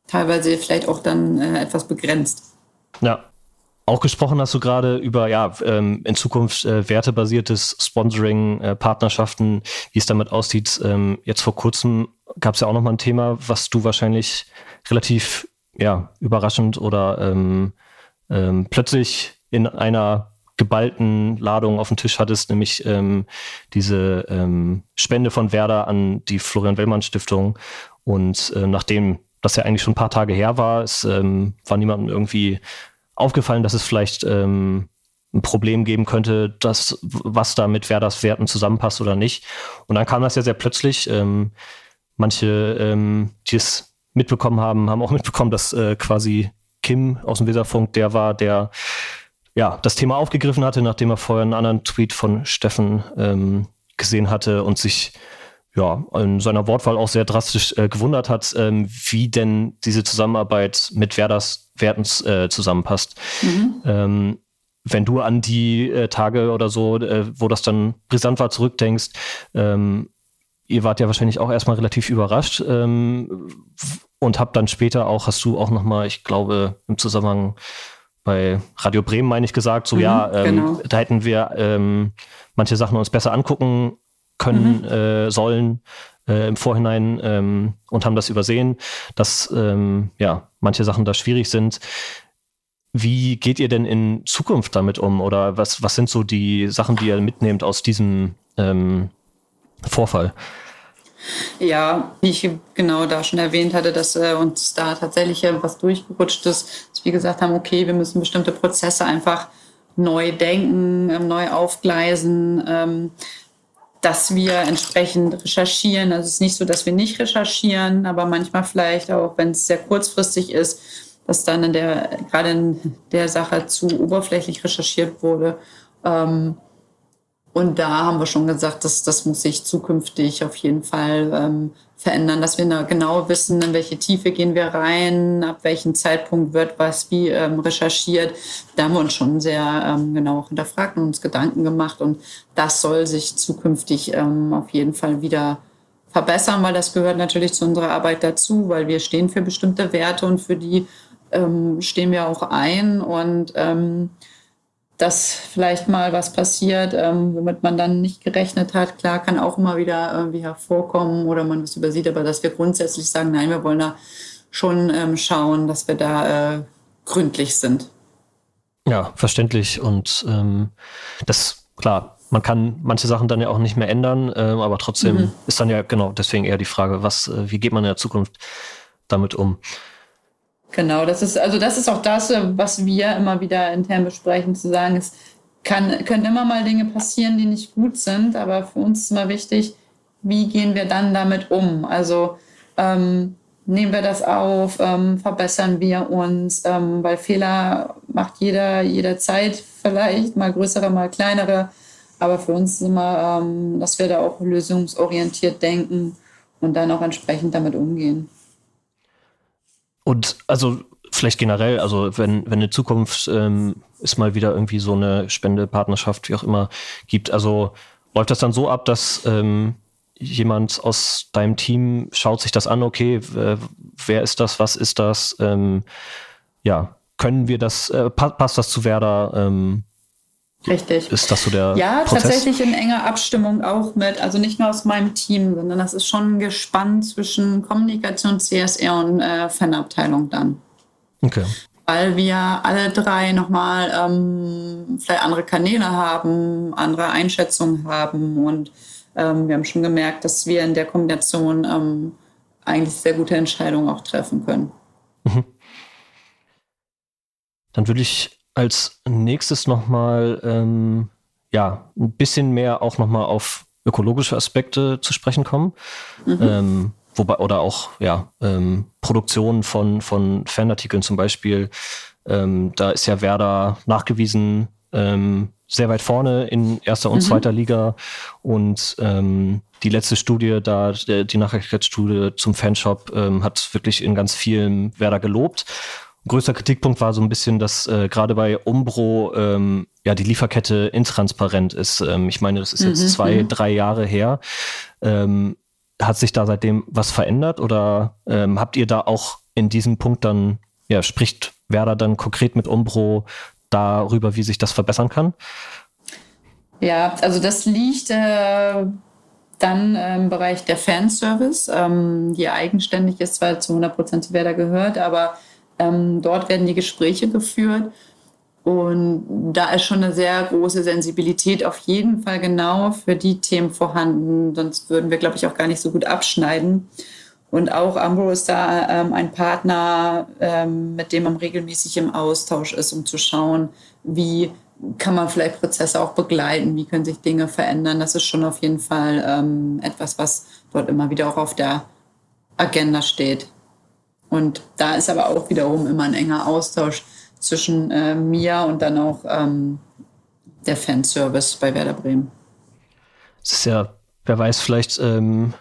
B: teilweise vielleicht auch dann äh, etwas begrenzt.
A: Ja. Auch gesprochen hast du gerade über ja ähm, in Zukunft äh, wertebasiertes Sponsoring, äh, Partnerschaften, wie es damit aussieht. Ähm, jetzt vor kurzem gab es ja auch noch mal ein Thema, was du wahrscheinlich relativ ja überraschend oder ähm, ähm plötzlich in einer geballten Ladung auf dem Tisch hattest, nämlich ähm, diese ähm, Spende von Werder an die Florian Wellmann Stiftung. Und äh, nachdem das ja eigentlich schon ein paar Tage her war, es ähm, war niemandem irgendwie aufgefallen, dass es vielleicht ähm, ein Problem geben könnte, dass, was da mit Werders Werten zusammenpasst oder nicht. Und dann kam das ja sehr plötzlich. Ähm, manche, ähm, die es mitbekommen haben, haben auch mitbekommen, dass äh, quasi Kim aus dem Weserfunk der war, der ja, das Thema aufgegriffen hatte, nachdem er vorher einen anderen Tweet von Steffen ähm, gesehen hatte und sich ja, in seiner Wortwahl auch sehr drastisch äh, gewundert hat, ähm, wie denn diese Zusammenarbeit mit Werders Werten äh, zusammenpasst. Mhm. Ähm, wenn du an die äh, Tage oder so, äh, wo das dann brisant war, zurückdenkst, ähm, ihr wart ja wahrscheinlich auch erstmal relativ überrascht ähm, und habt dann später auch, hast du auch nochmal, ich glaube, im Zusammenhang bei Radio Bremen, meine ich, gesagt, so mhm, ja, ähm, genau. da hätten wir ähm, manche Sachen uns besser angucken können, mhm. äh, sollen äh, im Vorhinein ähm, und haben das übersehen, dass ähm, ja, manche Sachen da schwierig sind. Wie geht ihr denn in Zukunft damit um? Oder was, was sind so die Sachen, die ihr mitnehmt aus diesem ähm, Vorfall?
B: Ja, wie ich genau da schon erwähnt hatte, dass äh, uns da tatsächlich was durchgerutscht ist, dass wir gesagt haben, okay, wir müssen bestimmte Prozesse einfach neu denken, ähm, neu aufgleisen, ähm, dass wir entsprechend recherchieren. Also es ist nicht so, dass wir nicht recherchieren, aber manchmal vielleicht auch, wenn es sehr kurzfristig ist, dass dann in der, gerade in der Sache zu oberflächlich recherchiert wurde. Ähm, und da haben wir schon gesagt, dass das muss sich zukünftig auf jeden Fall ähm, verändern, dass wir genau wissen, in welche Tiefe gehen wir rein, ab welchem Zeitpunkt wird was wie ähm, recherchiert. Da haben wir uns schon sehr ähm, genau hinterfragt und uns Gedanken gemacht. Und das soll sich zukünftig ähm, auf jeden Fall wieder verbessern, weil das gehört natürlich zu unserer Arbeit dazu, weil wir stehen für bestimmte Werte und für die ähm, stehen wir auch ein. Und ähm, dass vielleicht mal was passiert, ähm, womit man dann nicht gerechnet hat. Klar, kann auch immer wieder irgendwie hervorkommen oder man was übersieht, aber dass wir grundsätzlich sagen, nein, wir wollen da schon ähm, schauen, dass wir da äh, gründlich sind.
A: Ja, verständlich. Und ähm, das, klar, man kann manche Sachen dann ja auch nicht mehr ändern, äh, aber trotzdem mhm. ist dann ja genau deswegen eher die Frage, was, äh, wie geht man in der Zukunft damit um?
B: Genau, das ist, also das ist auch das, was wir immer wieder intern besprechen, zu sagen, es kann, können immer mal Dinge passieren, die nicht gut sind, aber für uns ist immer wichtig, wie gehen wir dann damit um? Also ähm, nehmen wir das auf, ähm, verbessern wir uns, ähm, weil Fehler macht jeder jederzeit vielleicht, mal größere, mal kleinere. Aber für uns ist immer, ähm, dass wir da auch lösungsorientiert denken und dann auch entsprechend damit umgehen.
A: Und also vielleicht generell, also wenn, wenn in Zukunft ähm, es mal wieder irgendwie so eine Spende, Partnerschaft, wie auch immer gibt, also läuft das dann so ab, dass ähm, jemand aus deinem Team schaut sich das an, okay, wer ist das, was ist das, ähm, ja, können wir das, äh, passt das zu Werder? Ähm,
B: Richtig.
A: Ist das so der
B: Ja, Prozess? tatsächlich in enger Abstimmung auch mit, also nicht nur aus meinem Team, sondern das ist schon gespannt zwischen Kommunikation, CSR und äh, Fanabteilung dann.
A: Okay.
B: Weil wir alle drei nochmal ähm, vielleicht andere Kanäle haben, andere Einschätzungen haben und ähm, wir haben schon gemerkt, dass wir in der Kombination ähm, eigentlich sehr gute Entscheidungen auch treffen können. Mhm.
A: Dann würde ich als nächstes nochmal ähm, ja, ein bisschen mehr auch nochmal auf ökologische Aspekte zu sprechen kommen. Mhm. Ähm, wobei, oder auch ja, ähm, Produktion von, von Fanartikeln zum Beispiel. Ähm, da ist ja Werder nachgewiesen ähm, sehr weit vorne in erster und mhm. zweiter Liga. Und ähm, die letzte Studie, da die Nachhaltigkeitsstudie zum Fanshop, ähm, hat wirklich in ganz vielen Werder gelobt größter Kritikpunkt war so ein bisschen, dass äh, gerade bei Umbro ähm, ja die Lieferkette intransparent ist. Ähm, ich meine, das ist jetzt mhm, zwei, mhm. drei Jahre her. Ähm, hat sich da seitdem was verändert oder ähm, habt ihr da auch in diesem Punkt dann, ja, spricht Werder dann konkret mit Umbro darüber, wie sich das verbessern kann?
B: Ja, also das liegt äh, dann im Bereich der Fanservice, ähm, die eigenständig ist, zwar zu 100 Prozent zu Werder gehört, aber ähm, dort werden die Gespräche geführt. Und da ist schon eine sehr große Sensibilität auf jeden Fall genau für die Themen vorhanden. Sonst würden wir, glaube ich, auch gar nicht so gut abschneiden. Und auch Ambro ist da ähm, ein Partner, ähm, mit dem man regelmäßig im Austausch ist, um zu schauen, wie kann man vielleicht Prozesse auch begleiten, wie können sich Dinge verändern. Das ist schon auf jeden Fall ähm, etwas, was dort immer wieder auch auf der Agenda steht. Und da ist aber auch wiederum immer ein enger Austausch zwischen äh, mir und dann auch ähm, der Fanservice bei Werder Bremen.
A: Es ist ja, wer weiß, vielleicht ähm,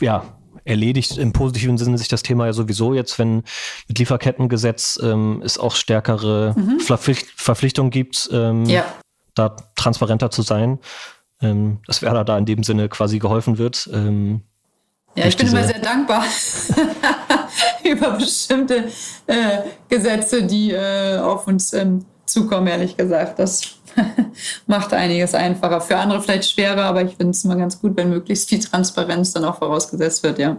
A: ja, erledigt im positiven Sinne sich das Thema ja sowieso jetzt, wenn mit Lieferkettengesetz ähm, es auch stärkere mhm. Verpflicht Verpflichtungen gibt, ähm, ja. da transparenter zu sein, ähm, dass Werder da in dem Sinne quasi geholfen wird. Ähm,
B: ja, ich bin immer sehr dankbar <laughs> über bestimmte äh, Gesetze, die äh, auf uns ähm, zukommen, ehrlich gesagt. Das <laughs> macht einiges einfacher. Für andere vielleicht schwerer, aber ich finde es immer ganz gut, wenn möglichst viel Transparenz dann auch vorausgesetzt wird, ja.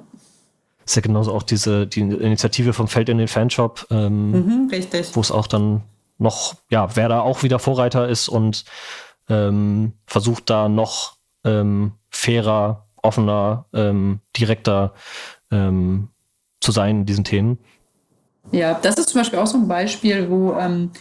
A: Ist ja genauso auch diese die Initiative vom Feld in den Fanshop, ähm, mhm, wo es auch dann noch, ja, wer da auch wieder Vorreiter ist und ähm, versucht da noch ähm, fairer offener, ähm, direkter ähm, zu sein in diesen Themen.
B: Ja, das ist zum Beispiel auch so ein Beispiel, wo ähm,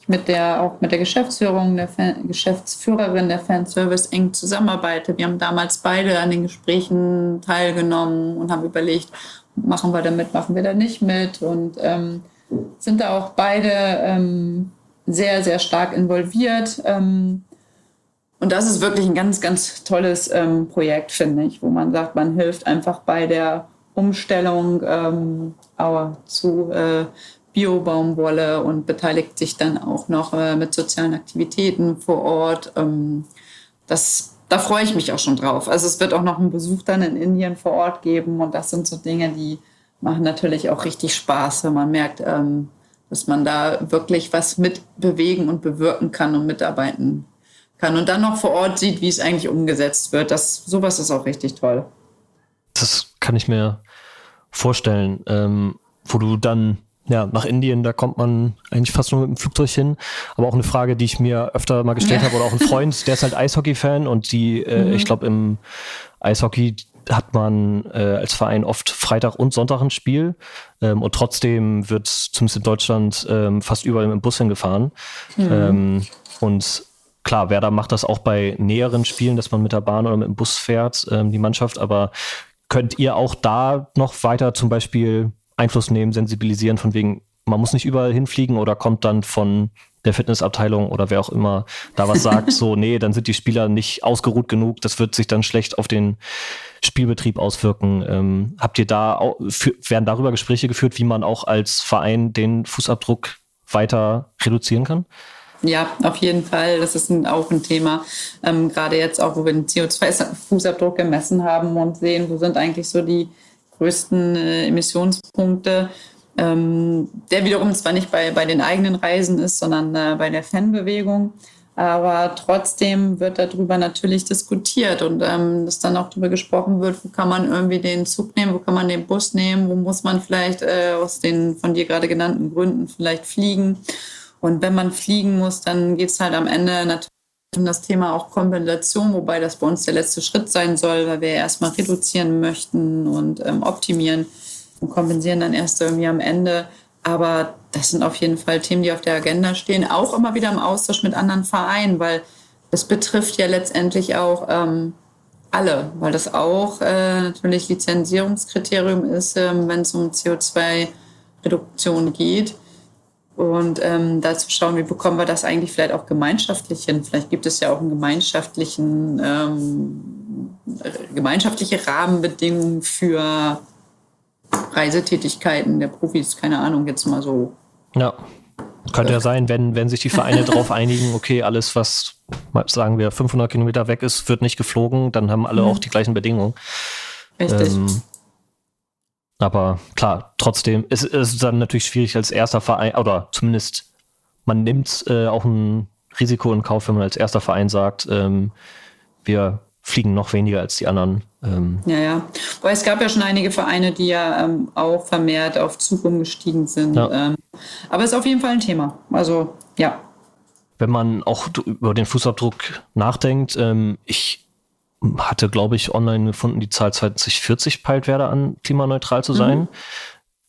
B: ich mit der auch mit der Geschäftsführung, der Fan, Geschäftsführerin der Fanservice eng zusammenarbeite. Wir haben damals beide an den Gesprächen teilgenommen und haben überlegt, machen wir da mit, machen wir da nicht mit und ähm, sind da auch beide ähm, sehr, sehr stark involviert. Ähm, und das ist wirklich ein ganz, ganz tolles ähm, Projekt, finde ich, wo man sagt, man hilft einfach bei der Umstellung ähm, zu äh, Bio-Baumwolle und beteiligt sich dann auch noch äh, mit sozialen Aktivitäten vor Ort. Ähm, das, da freue ich mich auch schon drauf. Also es wird auch noch einen Besuch dann in Indien vor Ort geben und das sind so Dinge, die machen natürlich auch richtig Spaß, wenn man merkt, ähm, dass man da wirklich was mit bewegen und bewirken kann und mitarbeiten kann und dann noch vor Ort sieht, wie es eigentlich umgesetzt wird. Das, sowas ist auch richtig toll.
A: Das kann ich mir vorstellen, ähm, wo du dann ja, nach Indien, da kommt man eigentlich fast nur mit dem Flugzeug hin. Aber auch eine Frage, die ich mir öfter mal gestellt ja. habe, oder auch ein Freund, der ist halt Eishockey-Fan und die, äh, mhm. ich glaube, im Eishockey hat man äh, als Verein oft Freitag und Sonntag ein Spiel ähm, und trotzdem wird zumindest in Deutschland ähm, fast überall im Bus hingefahren. Mhm. Ähm, und klar, Werder macht das auch bei näheren Spielen, dass man mit der Bahn oder mit dem Bus fährt, ähm, die Mannschaft, aber könnt ihr auch da noch weiter zum Beispiel Einfluss nehmen, sensibilisieren, von wegen, man muss nicht überall hinfliegen oder kommt dann von der Fitnessabteilung oder wer auch immer da was <laughs> sagt, so, nee, dann sind die Spieler nicht ausgeruht genug, das wird sich dann schlecht auf den Spielbetrieb auswirken. Ähm, habt ihr da, für, werden darüber Gespräche geführt, wie man auch als Verein den Fußabdruck weiter reduzieren kann?
B: Ja, auf jeden Fall. Das ist ein, auch ein Thema. Ähm, gerade jetzt auch, wo wir den CO2-Fußabdruck gemessen haben und sehen, wo sind eigentlich so die größten äh, Emissionspunkte, ähm, der wiederum zwar nicht bei, bei den eigenen Reisen ist, sondern äh, bei der Fanbewegung. Aber trotzdem wird darüber natürlich diskutiert und ähm, dass dann auch darüber gesprochen wird, wo kann man irgendwie den Zug nehmen, wo kann man den Bus nehmen, wo muss man vielleicht äh, aus den von dir gerade genannten Gründen vielleicht fliegen. Und wenn man fliegen muss, dann geht es halt am Ende natürlich um das Thema auch Kompensation, wobei das bei uns der letzte Schritt sein soll, weil wir erstmal reduzieren möchten und ähm, optimieren und kompensieren dann erst irgendwie am Ende. Aber das sind auf jeden Fall Themen, die auf der Agenda stehen, auch immer wieder im Austausch mit anderen Vereinen, weil es betrifft ja letztendlich auch ähm, alle, weil das auch äh, natürlich Lizenzierungskriterium ist, äh, wenn es um CO2-Reduktion geht. Und ähm, dazu schauen, wie bekommen wir das eigentlich vielleicht auch gemeinschaftlich hin? Vielleicht gibt es ja auch einen gemeinschaftlichen, ähm, gemeinschaftliche Rahmenbedingungen für Reisetätigkeiten der Profis, keine Ahnung, jetzt mal so.
A: Ja. Könnte ja sein, wenn, wenn sich die Vereine <laughs> darauf einigen, okay, alles, was, sagen wir, 500 Kilometer weg ist, wird nicht geflogen, dann haben alle mhm. auch die gleichen Bedingungen. Richtig. Ähm, aber klar, trotzdem ist es dann natürlich schwierig als erster Verein, oder zumindest man nimmt äh, auch ein Risiko in Kauf, wenn man als erster Verein sagt, ähm, wir fliegen noch weniger als die anderen.
B: Ähm. Ja, ja. Weil es gab ja schon einige Vereine, die ja ähm, auch vermehrt auf Zug umgestiegen sind. Ja. Ähm, aber es ist auf jeden Fall ein Thema. Also, ja.
A: Wenn man auch über den Fußabdruck nachdenkt, ähm, ich hatte, glaube ich, online gefunden, die Zahl 2040 peilt werde an, klimaneutral zu sein. Mhm.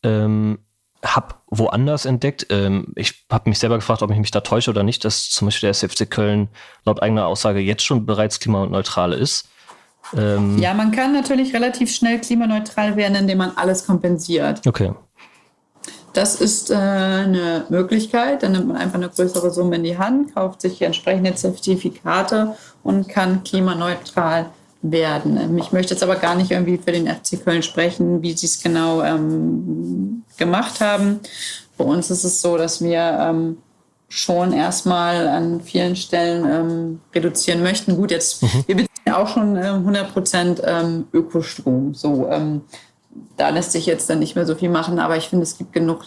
A: Ähm, hab woanders entdeckt. Ähm, ich habe mich selber gefragt, ob ich mich da täusche oder nicht, dass zum Beispiel der SFC Köln laut eigener Aussage jetzt schon bereits klimaneutral ist.
B: Ähm, ja, man kann natürlich relativ schnell klimaneutral werden, indem man alles kompensiert.
A: Okay.
B: Das ist äh, eine Möglichkeit. Dann nimmt man einfach eine größere Summe in die Hand, kauft sich entsprechende Zertifikate und kann klimaneutral werden. Ich möchte jetzt aber gar nicht irgendwie für den FC Köln sprechen, wie sie es genau ähm, gemacht haben. Bei uns ist es so, dass wir ähm, schon erstmal an vielen Stellen ähm, reduzieren möchten. Gut, jetzt mhm. wir beziehen auch schon äh, 100 Prozent ähm, Ökostrom. So, ähm, da lässt sich jetzt dann nicht mehr so viel machen, aber ich finde, es gibt genug.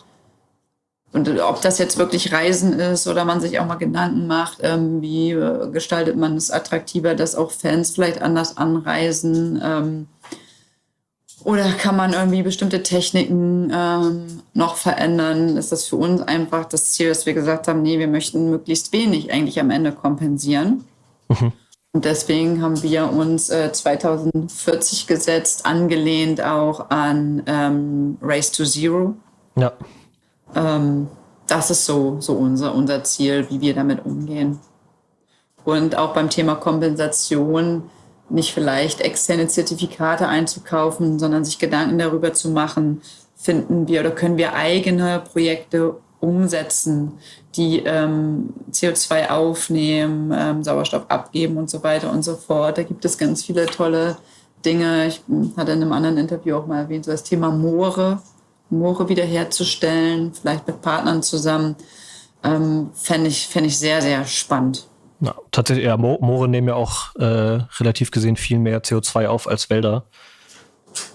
B: Und ob das jetzt wirklich Reisen ist oder man sich auch mal Gedanken macht, ähm, wie äh, gestaltet man es attraktiver, dass auch Fans vielleicht anders anreisen. Ähm, oder kann man irgendwie bestimmte Techniken ähm, noch verändern? Ist das für uns einfach das Ziel, dass wir gesagt haben, nee, wir möchten möglichst wenig eigentlich am Ende kompensieren. Mhm. Und deswegen haben wir uns äh, 2040 gesetzt, angelehnt auch an ähm, Race to Zero.
A: Ja.
B: Ähm, das ist so, so unser, unser Ziel, wie wir damit umgehen. Und auch beim Thema Kompensation nicht vielleicht externe Zertifikate einzukaufen, sondern sich Gedanken darüber zu machen, finden wir oder können wir eigene Projekte umsetzen, die ähm, CO2 aufnehmen, ähm, Sauerstoff abgeben und so weiter und so fort. Da gibt es ganz viele tolle Dinge. Ich hatte in einem anderen Interview auch mal erwähnt, so das Thema Moore, Moore wiederherzustellen, vielleicht mit Partnern zusammen, ähm, fände ich, fänd ich sehr, sehr spannend.
A: Ja, tatsächlich, ja, Moore nehmen ja auch äh, relativ gesehen viel mehr CO2 auf als Wälder.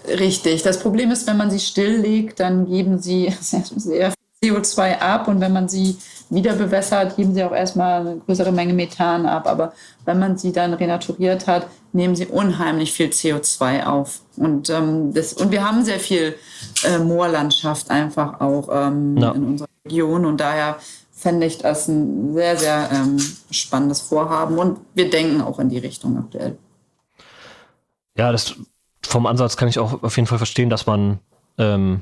B: Richtig. Das Problem ist, wenn man sie stilllegt, dann geben sie <laughs> sehr, sehr CO2 ab und wenn man sie wieder bewässert, geben sie auch erstmal eine größere Menge Methan ab. Aber wenn man sie dann renaturiert hat, nehmen sie unheimlich viel CO2 auf. Und, ähm, das, und wir haben sehr viel äh, Moorlandschaft einfach auch ähm, ja. in unserer Region und daher fände ich das ein sehr, sehr ähm, spannendes Vorhaben und wir denken auch in die Richtung aktuell.
A: Ja, das vom Ansatz kann ich auch auf jeden Fall verstehen, dass man ähm,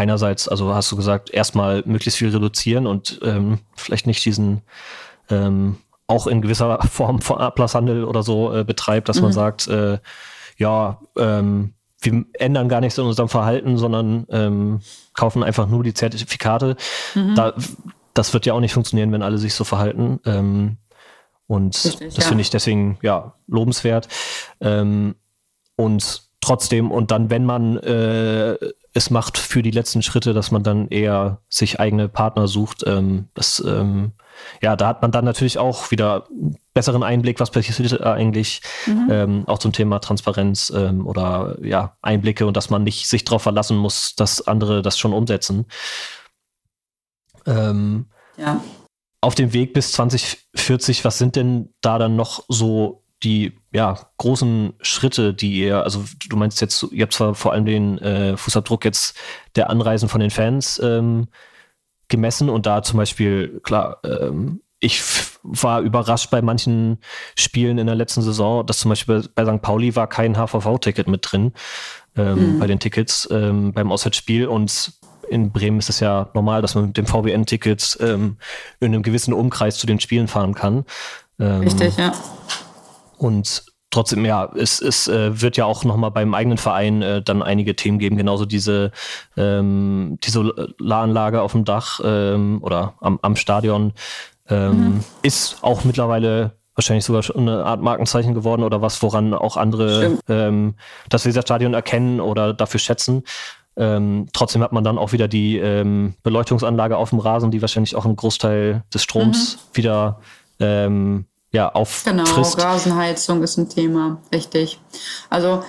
A: einerseits, also hast du gesagt, erstmal möglichst viel reduzieren und ähm, vielleicht nicht diesen ähm, auch in gewisser <laughs> Form von Ablasshandel oder so äh, betreibt, dass mhm. man sagt, äh, ja, ähm, wir ändern gar nichts in unserem Verhalten, sondern ähm, kaufen einfach nur die Zertifikate. Mhm. Da, das wird ja auch nicht funktionieren, wenn alle sich so verhalten. Ähm, und Richtig, das ja. finde ich deswegen ja lobenswert. Ähm, und trotzdem, und dann, wenn man äh, es macht für die letzten Schritte, dass man dann eher sich eigene Partner sucht. Ähm, das, ähm, ja, da hat man dann natürlich auch wieder besseren Einblick, was passiert eigentlich, mhm. ähm, auch zum Thema Transparenz ähm, oder ja, Einblicke und dass man nicht sich darauf verlassen muss, dass andere das schon umsetzen. Ähm, ja. Auf dem Weg bis 2040, was sind denn da dann noch so die ja, großen Schritte, die ihr, also du meinst jetzt, ihr habt zwar vor allem den äh, Fußabdruck jetzt der Anreisen von den Fans ähm, gemessen und da zum Beispiel, klar, ähm, ich war überrascht bei manchen Spielen in der letzten Saison, dass zum Beispiel bei St. Pauli war kein HVV-Ticket mit drin ähm, mhm. bei den Tickets ähm, beim Auswärtsspiel und in Bremen ist es ja normal, dass man mit dem VBN-Ticket ähm, in einem gewissen Umkreis zu den Spielen fahren kann.
B: Ähm, Richtig, ja.
A: Und trotzdem, ja, es, es äh, wird ja auch nochmal beim eigenen Verein äh, dann einige Themen geben, genauso diese, ähm, die Solaranlage auf dem Dach ähm, oder am, am Stadion ähm, mhm. ist auch mittlerweile wahrscheinlich sogar schon eine Art Markenzeichen geworden oder was, woran auch andere ähm, das Weserstadion erkennen oder dafür schätzen. Ähm, trotzdem hat man dann auch wieder die ähm, Beleuchtungsanlage auf dem Rasen, die wahrscheinlich auch einen Großteil des Stroms mhm. wieder ähm, ja, auf
B: Genau, frisst. Rasenheizung ist ein Thema, richtig. Also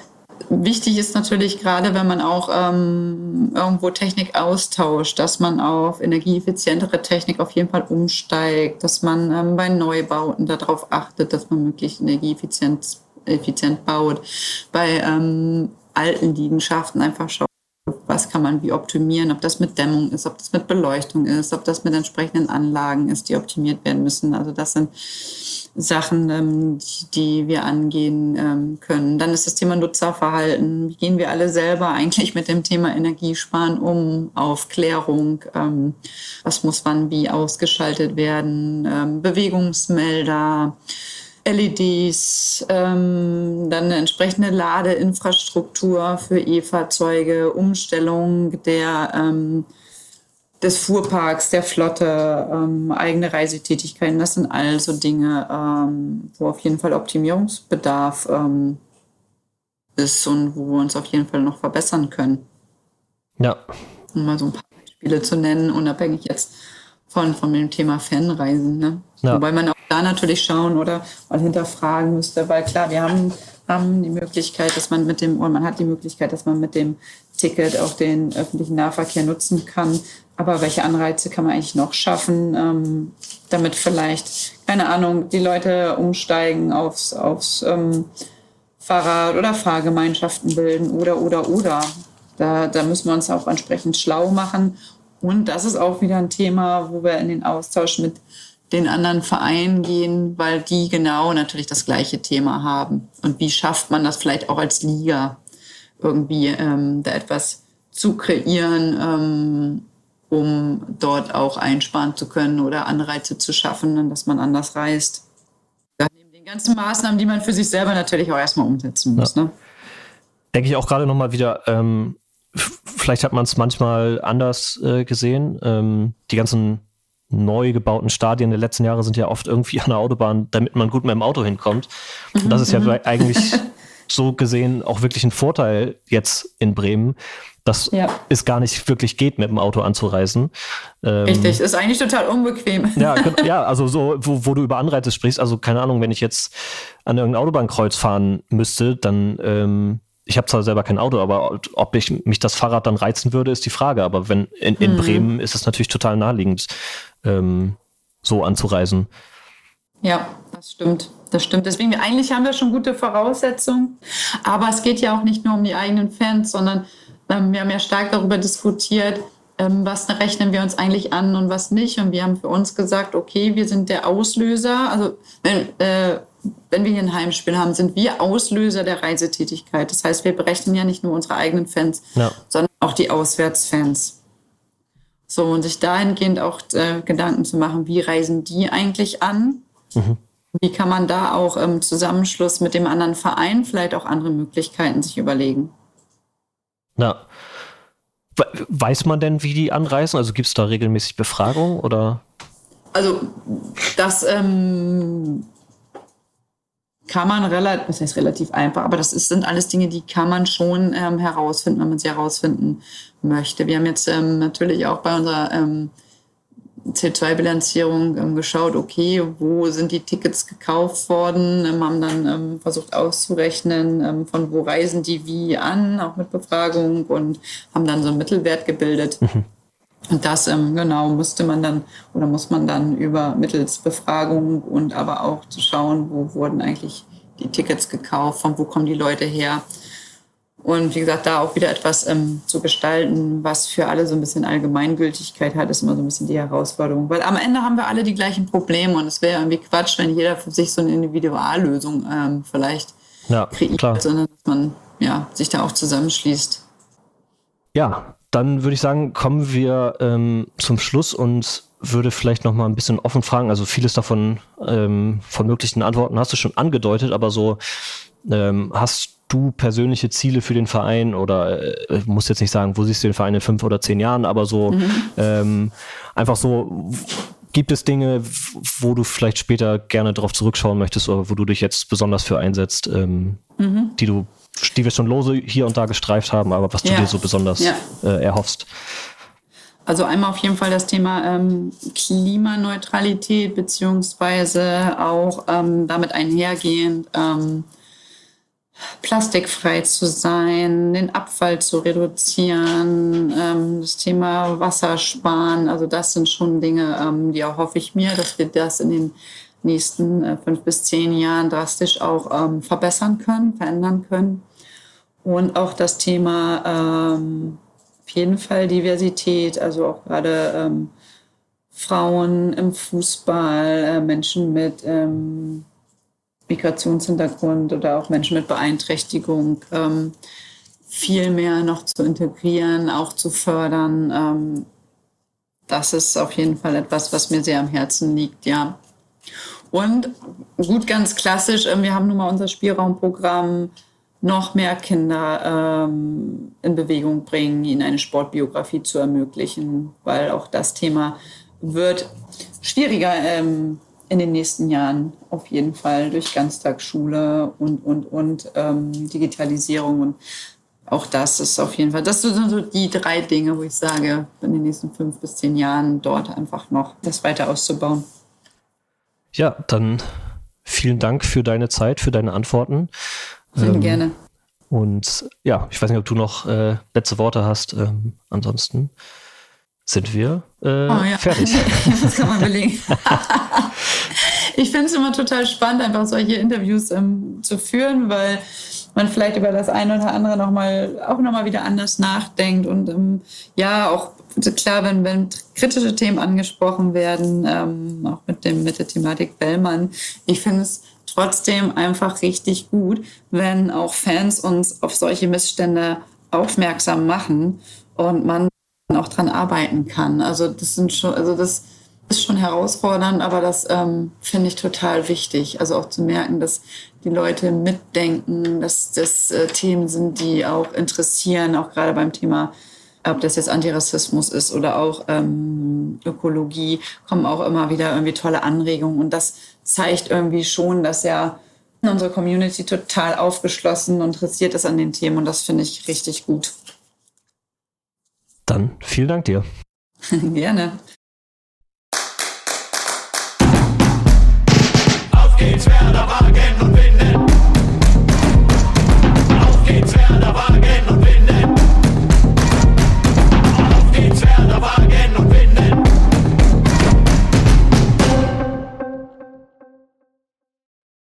B: wichtig ist natürlich gerade, wenn man auch ähm, irgendwo Technik austauscht, dass man auf energieeffizientere Technik auf jeden Fall umsteigt, dass man ähm, bei Neubauten darauf achtet, dass man möglichst energieeffizient effizient baut. Bei ähm, alten Liegenschaften einfach schaut, was kann man wie optimieren, ob das mit Dämmung ist, ob das mit Beleuchtung ist, ob das mit entsprechenden Anlagen ist, die optimiert werden müssen. Also das sind Sachen, ähm, die wir angehen ähm, können. Dann ist das Thema Nutzerverhalten. Wie gehen wir alle selber eigentlich mit dem Thema Energiesparen um? Aufklärung, ähm, was muss wann wie ausgeschaltet werden? Bewegungsmelder. LEDs, ähm, dann eine entsprechende Ladeinfrastruktur für E-Fahrzeuge, Umstellung der ähm, des Fuhrparks, der Flotte, ähm, eigene Reisetätigkeiten. Das sind also Dinge, ähm, wo auf jeden Fall Optimierungsbedarf ähm, ist und wo wir uns auf jeden Fall noch verbessern können.
A: Ja.
B: Um mal so ein paar Beispiele zu nennen, unabhängig jetzt von, von dem Thema Fanreisen. Ne? Ja. Wobei man auch da natürlich schauen oder mal hinterfragen müsste, weil klar, wir haben, haben die Möglichkeit, dass man mit dem, oder man hat die Möglichkeit, dass man mit dem Ticket auch den öffentlichen Nahverkehr nutzen kann. Aber welche Anreize kann man eigentlich noch schaffen, ähm, damit vielleicht, keine Ahnung, die Leute umsteigen aufs, aufs ähm, Fahrrad oder Fahrgemeinschaften bilden oder, oder, oder. Da, da müssen wir uns auch entsprechend schlau machen. Und das ist auch wieder ein Thema, wo wir in den Austausch mit den anderen Verein gehen, weil die genau natürlich das gleiche Thema haben. Und wie schafft man das vielleicht auch als Liga, irgendwie ähm, da etwas zu kreieren, ähm, um dort auch einsparen zu können oder Anreize zu schaffen, dass man anders reist. Neben den ganzen Maßnahmen, die man für sich selber natürlich auch erstmal umsetzen muss. Ja. Ne?
A: Denke ich auch gerade nochmal wieder, ähm, vielleicht hat man es manchmal anders äh, gesehen. Ähm, die ganzen neu gebauten Stadien der letzten Jahre sind ja oft irgendwie <laughs> an der Autobahn, damit man gut mit dem Auto hinkommt. Und das ist ja mhm. eigentlich <laughs> so gesehen auch wirklich ein Vorteil jetzt in Bremen, dass ja. es gar nicht wirklich geht, mit dem Auto anzureisen.
B: Ähm, Richtig, ist eigentlich total unbequem.
A: Ja, <laughs> ja also so, wo, wo, du über Anreize sprichst, also keine Ahnung, wenn ich jetzt an irgendein Autobahnkreuz fahren müsste, dann ähm, ich habe zwar selber kein Auto, aber ob ich mich das Fahrrad dann reizen würde, ist die Frage. Aber wenn in, in mhm. Bremen ist es natürlich total naheliegend, ähm, so anzureisen.
B: Ja, das stimmt. Das stimmt. Deswegen, eigentlich haben wir schon gute Voraussetzungen. Aber es geht ja auch nicht nur um die eigenen Fans, sondern ähm, wir haben ja stark darüber diskutiert, ähm, was rechnen wir uns eigentlich an und was nicht. Und wir haben für uns gesagt, okay, wir sind der Auslöser. Also wenn, äh, wenn wir hier ein Heimspiel haben, sind wir Auslöser der Reisetätigkeit. Das heißt, wir berechnen ja nicht nur unsere eigenen Fans, ja. sondern auch die Auswärtsfans. So, und sich dahingehend auch äh, Gedanken zu machen, wie reisen die eigentlich an? Mhm. Wie kann man da auch im Zusammenschluss mit dem anderen Verein vielleicht auch andere Möglichkeiten sich überlegen?
A: Ja. Weiß man denn, wie die anreisen? Also gibt es da regelmäßig Befragungen oder?
B: Also das ähm, kann man relativ, das heißt relativ einfach, aber das ist, sind alles Dinge, die kann man schon ähm, herausfinden, wenn man sie herausfinden möchte. Wir haben jetzt ähm, natürlich auch bei unserer ähm, CO2-Bilanzierung ähm, geschaut, okay, wo sind die Tickets gekauft worden, ähm, haben dann ähm, versucht auszurechnen, von wo reisen die wie an, auch mit Befragung und haben dann so einen Mittelwert gebildet. Mhm. Und das ähm, genau musste man dann oder muss man dann über mittels Befragung und aber auch zu schauen, wo wurden eigentlich die Tickets gekauft, von wo kommen die Leute her. Und wie gesagt, da auch wieder etwas ähm, zu gestalten, was für alle so ein bisschen Allgemeingültigkeit hat, ist immer so ein bisschen die Herausforderung. Weil am Ende haben wir alle die gleichen Probleme und es wäre irgendwie Quatsch, wenn jeder für sich so eine Individuallösung ähm, vielleicht ja, kreiert, klar. sondern dass man ja, sich da auch zusammenschließt.
A: Ja, dann würde ich sagen, kommen wir ähm, zum Schluss und würde vielleicht noch mal ein bisschen offen fragen. Also vieles davon ähm, von möglichen Antworten hast du schon angedeutet, aber so ähm, hast du persönliche Ziele für den Verein oder äh, muss jetzt nicht sagen, wo siehst du den Verein in fünf oder zehn Jahren, aber so mhm. ähm, einfach so gibt es Dinge, wo du vielleicht später gerne darauf zurückschauen möchtest oder wo du dich jetzt besonders für einsetzt, ähm, mhm. die du die wir schon lose hier und da gestreift haben, aber was du ja. dir so besonders ja. äh, erhoffst.
B: Also einmal auf jeden Fall das Thema ähm, Klimaneutralität beziehungsweise auch ähm, damit einhergehend ähm, plastikfrei zu sein, den Abfall zu reduzieren, ähm, das Thema Wassersparen. Also das sind schon Dinge, ähm, die erhoffe ich mir, dass wir das in den nächsten äh, fünf bis zehn Jahren drastisch auch ähm, verbessern können, verändern können. Und auch das Thema ähm, auf jeden Fall Diversität, also auch gerade ähm, Frauen im Fußball, äh, Menschen mit ähm, Migrationshintergrund oder auch Menschen mit Beeinträchtigung ähm, viel mehr noch zu integrieren, auch zu fördern. Ähm, das ist auf jeden Fall etwas, was mir sehr am Herzen liegt, ja. Und gut, ganz klassisch, äh, wir haben nun mal unser Spielraumprogramm noch mehr Kinder ähm, in Bewegung bringen, ihnen eine Sportbiografie zu ermöglichen, weil auch das Thema wird schwieriger ähm, in den nächsten Jahren auf jeden Fall durch Ganztagsschule und, und, und ähm, Digitalisierung. Und auch das ist auf jeden Fall, das sind so die drei Dinge, wo ich sage, in den nächsten fünf bis zehn Jahren dort einfach noch das weiter auszubauen.
A: Ja, dann vielen Dank für deine Zeit, für deine Antworten.
B: Sehr ähm, gerne.
A: Und ja, ich weiß nicht, ob du noch äh, letzte Worte hast. Ähm, ansonsten sind wir äh, oh, ja. fertig. <laughs>
B: das kann man belegen. <laughs> ich finde es immer total spannend, einfach solche Interviews ähm, zu führen, weil man vielleicht über das eine oder andere noch mal, auch nochmal wieder anders nachdenkt und ähm, ja, auch klar, wenn, wenn kritische Themen angesprochen werden, ähm, auch mit, dem, mit der Thematik Bellmann, ich finde es trotzdem einfach richtig gut, wenn auch Fans uns auf solche Missstände aufmerksam machen und man auch dran arbeiten kann. Also das sind schon, also das ist schon herausfordernd, aber das ähm, finde ich total wichtig. Also auch zu merken, dass die Leute mitdenken, dass das äh, Themen sind, die auch interessieren, auch gerade beim Thema, ob das jetzt Antirassismus ist oder auch ähm, Ökologie, kommen auch immer wieder irgendwie tolle Anregungen. Und das zeigt irgendwie schon, dass ja unsere Community total aufgeschlossen und interessiert ist an den Themen. Und das finde ich richtig gut.
A: Dann vielen Dank dir. <laughs>
B: Gerne.
D: Auf geht's, Werder Wagen und Winden.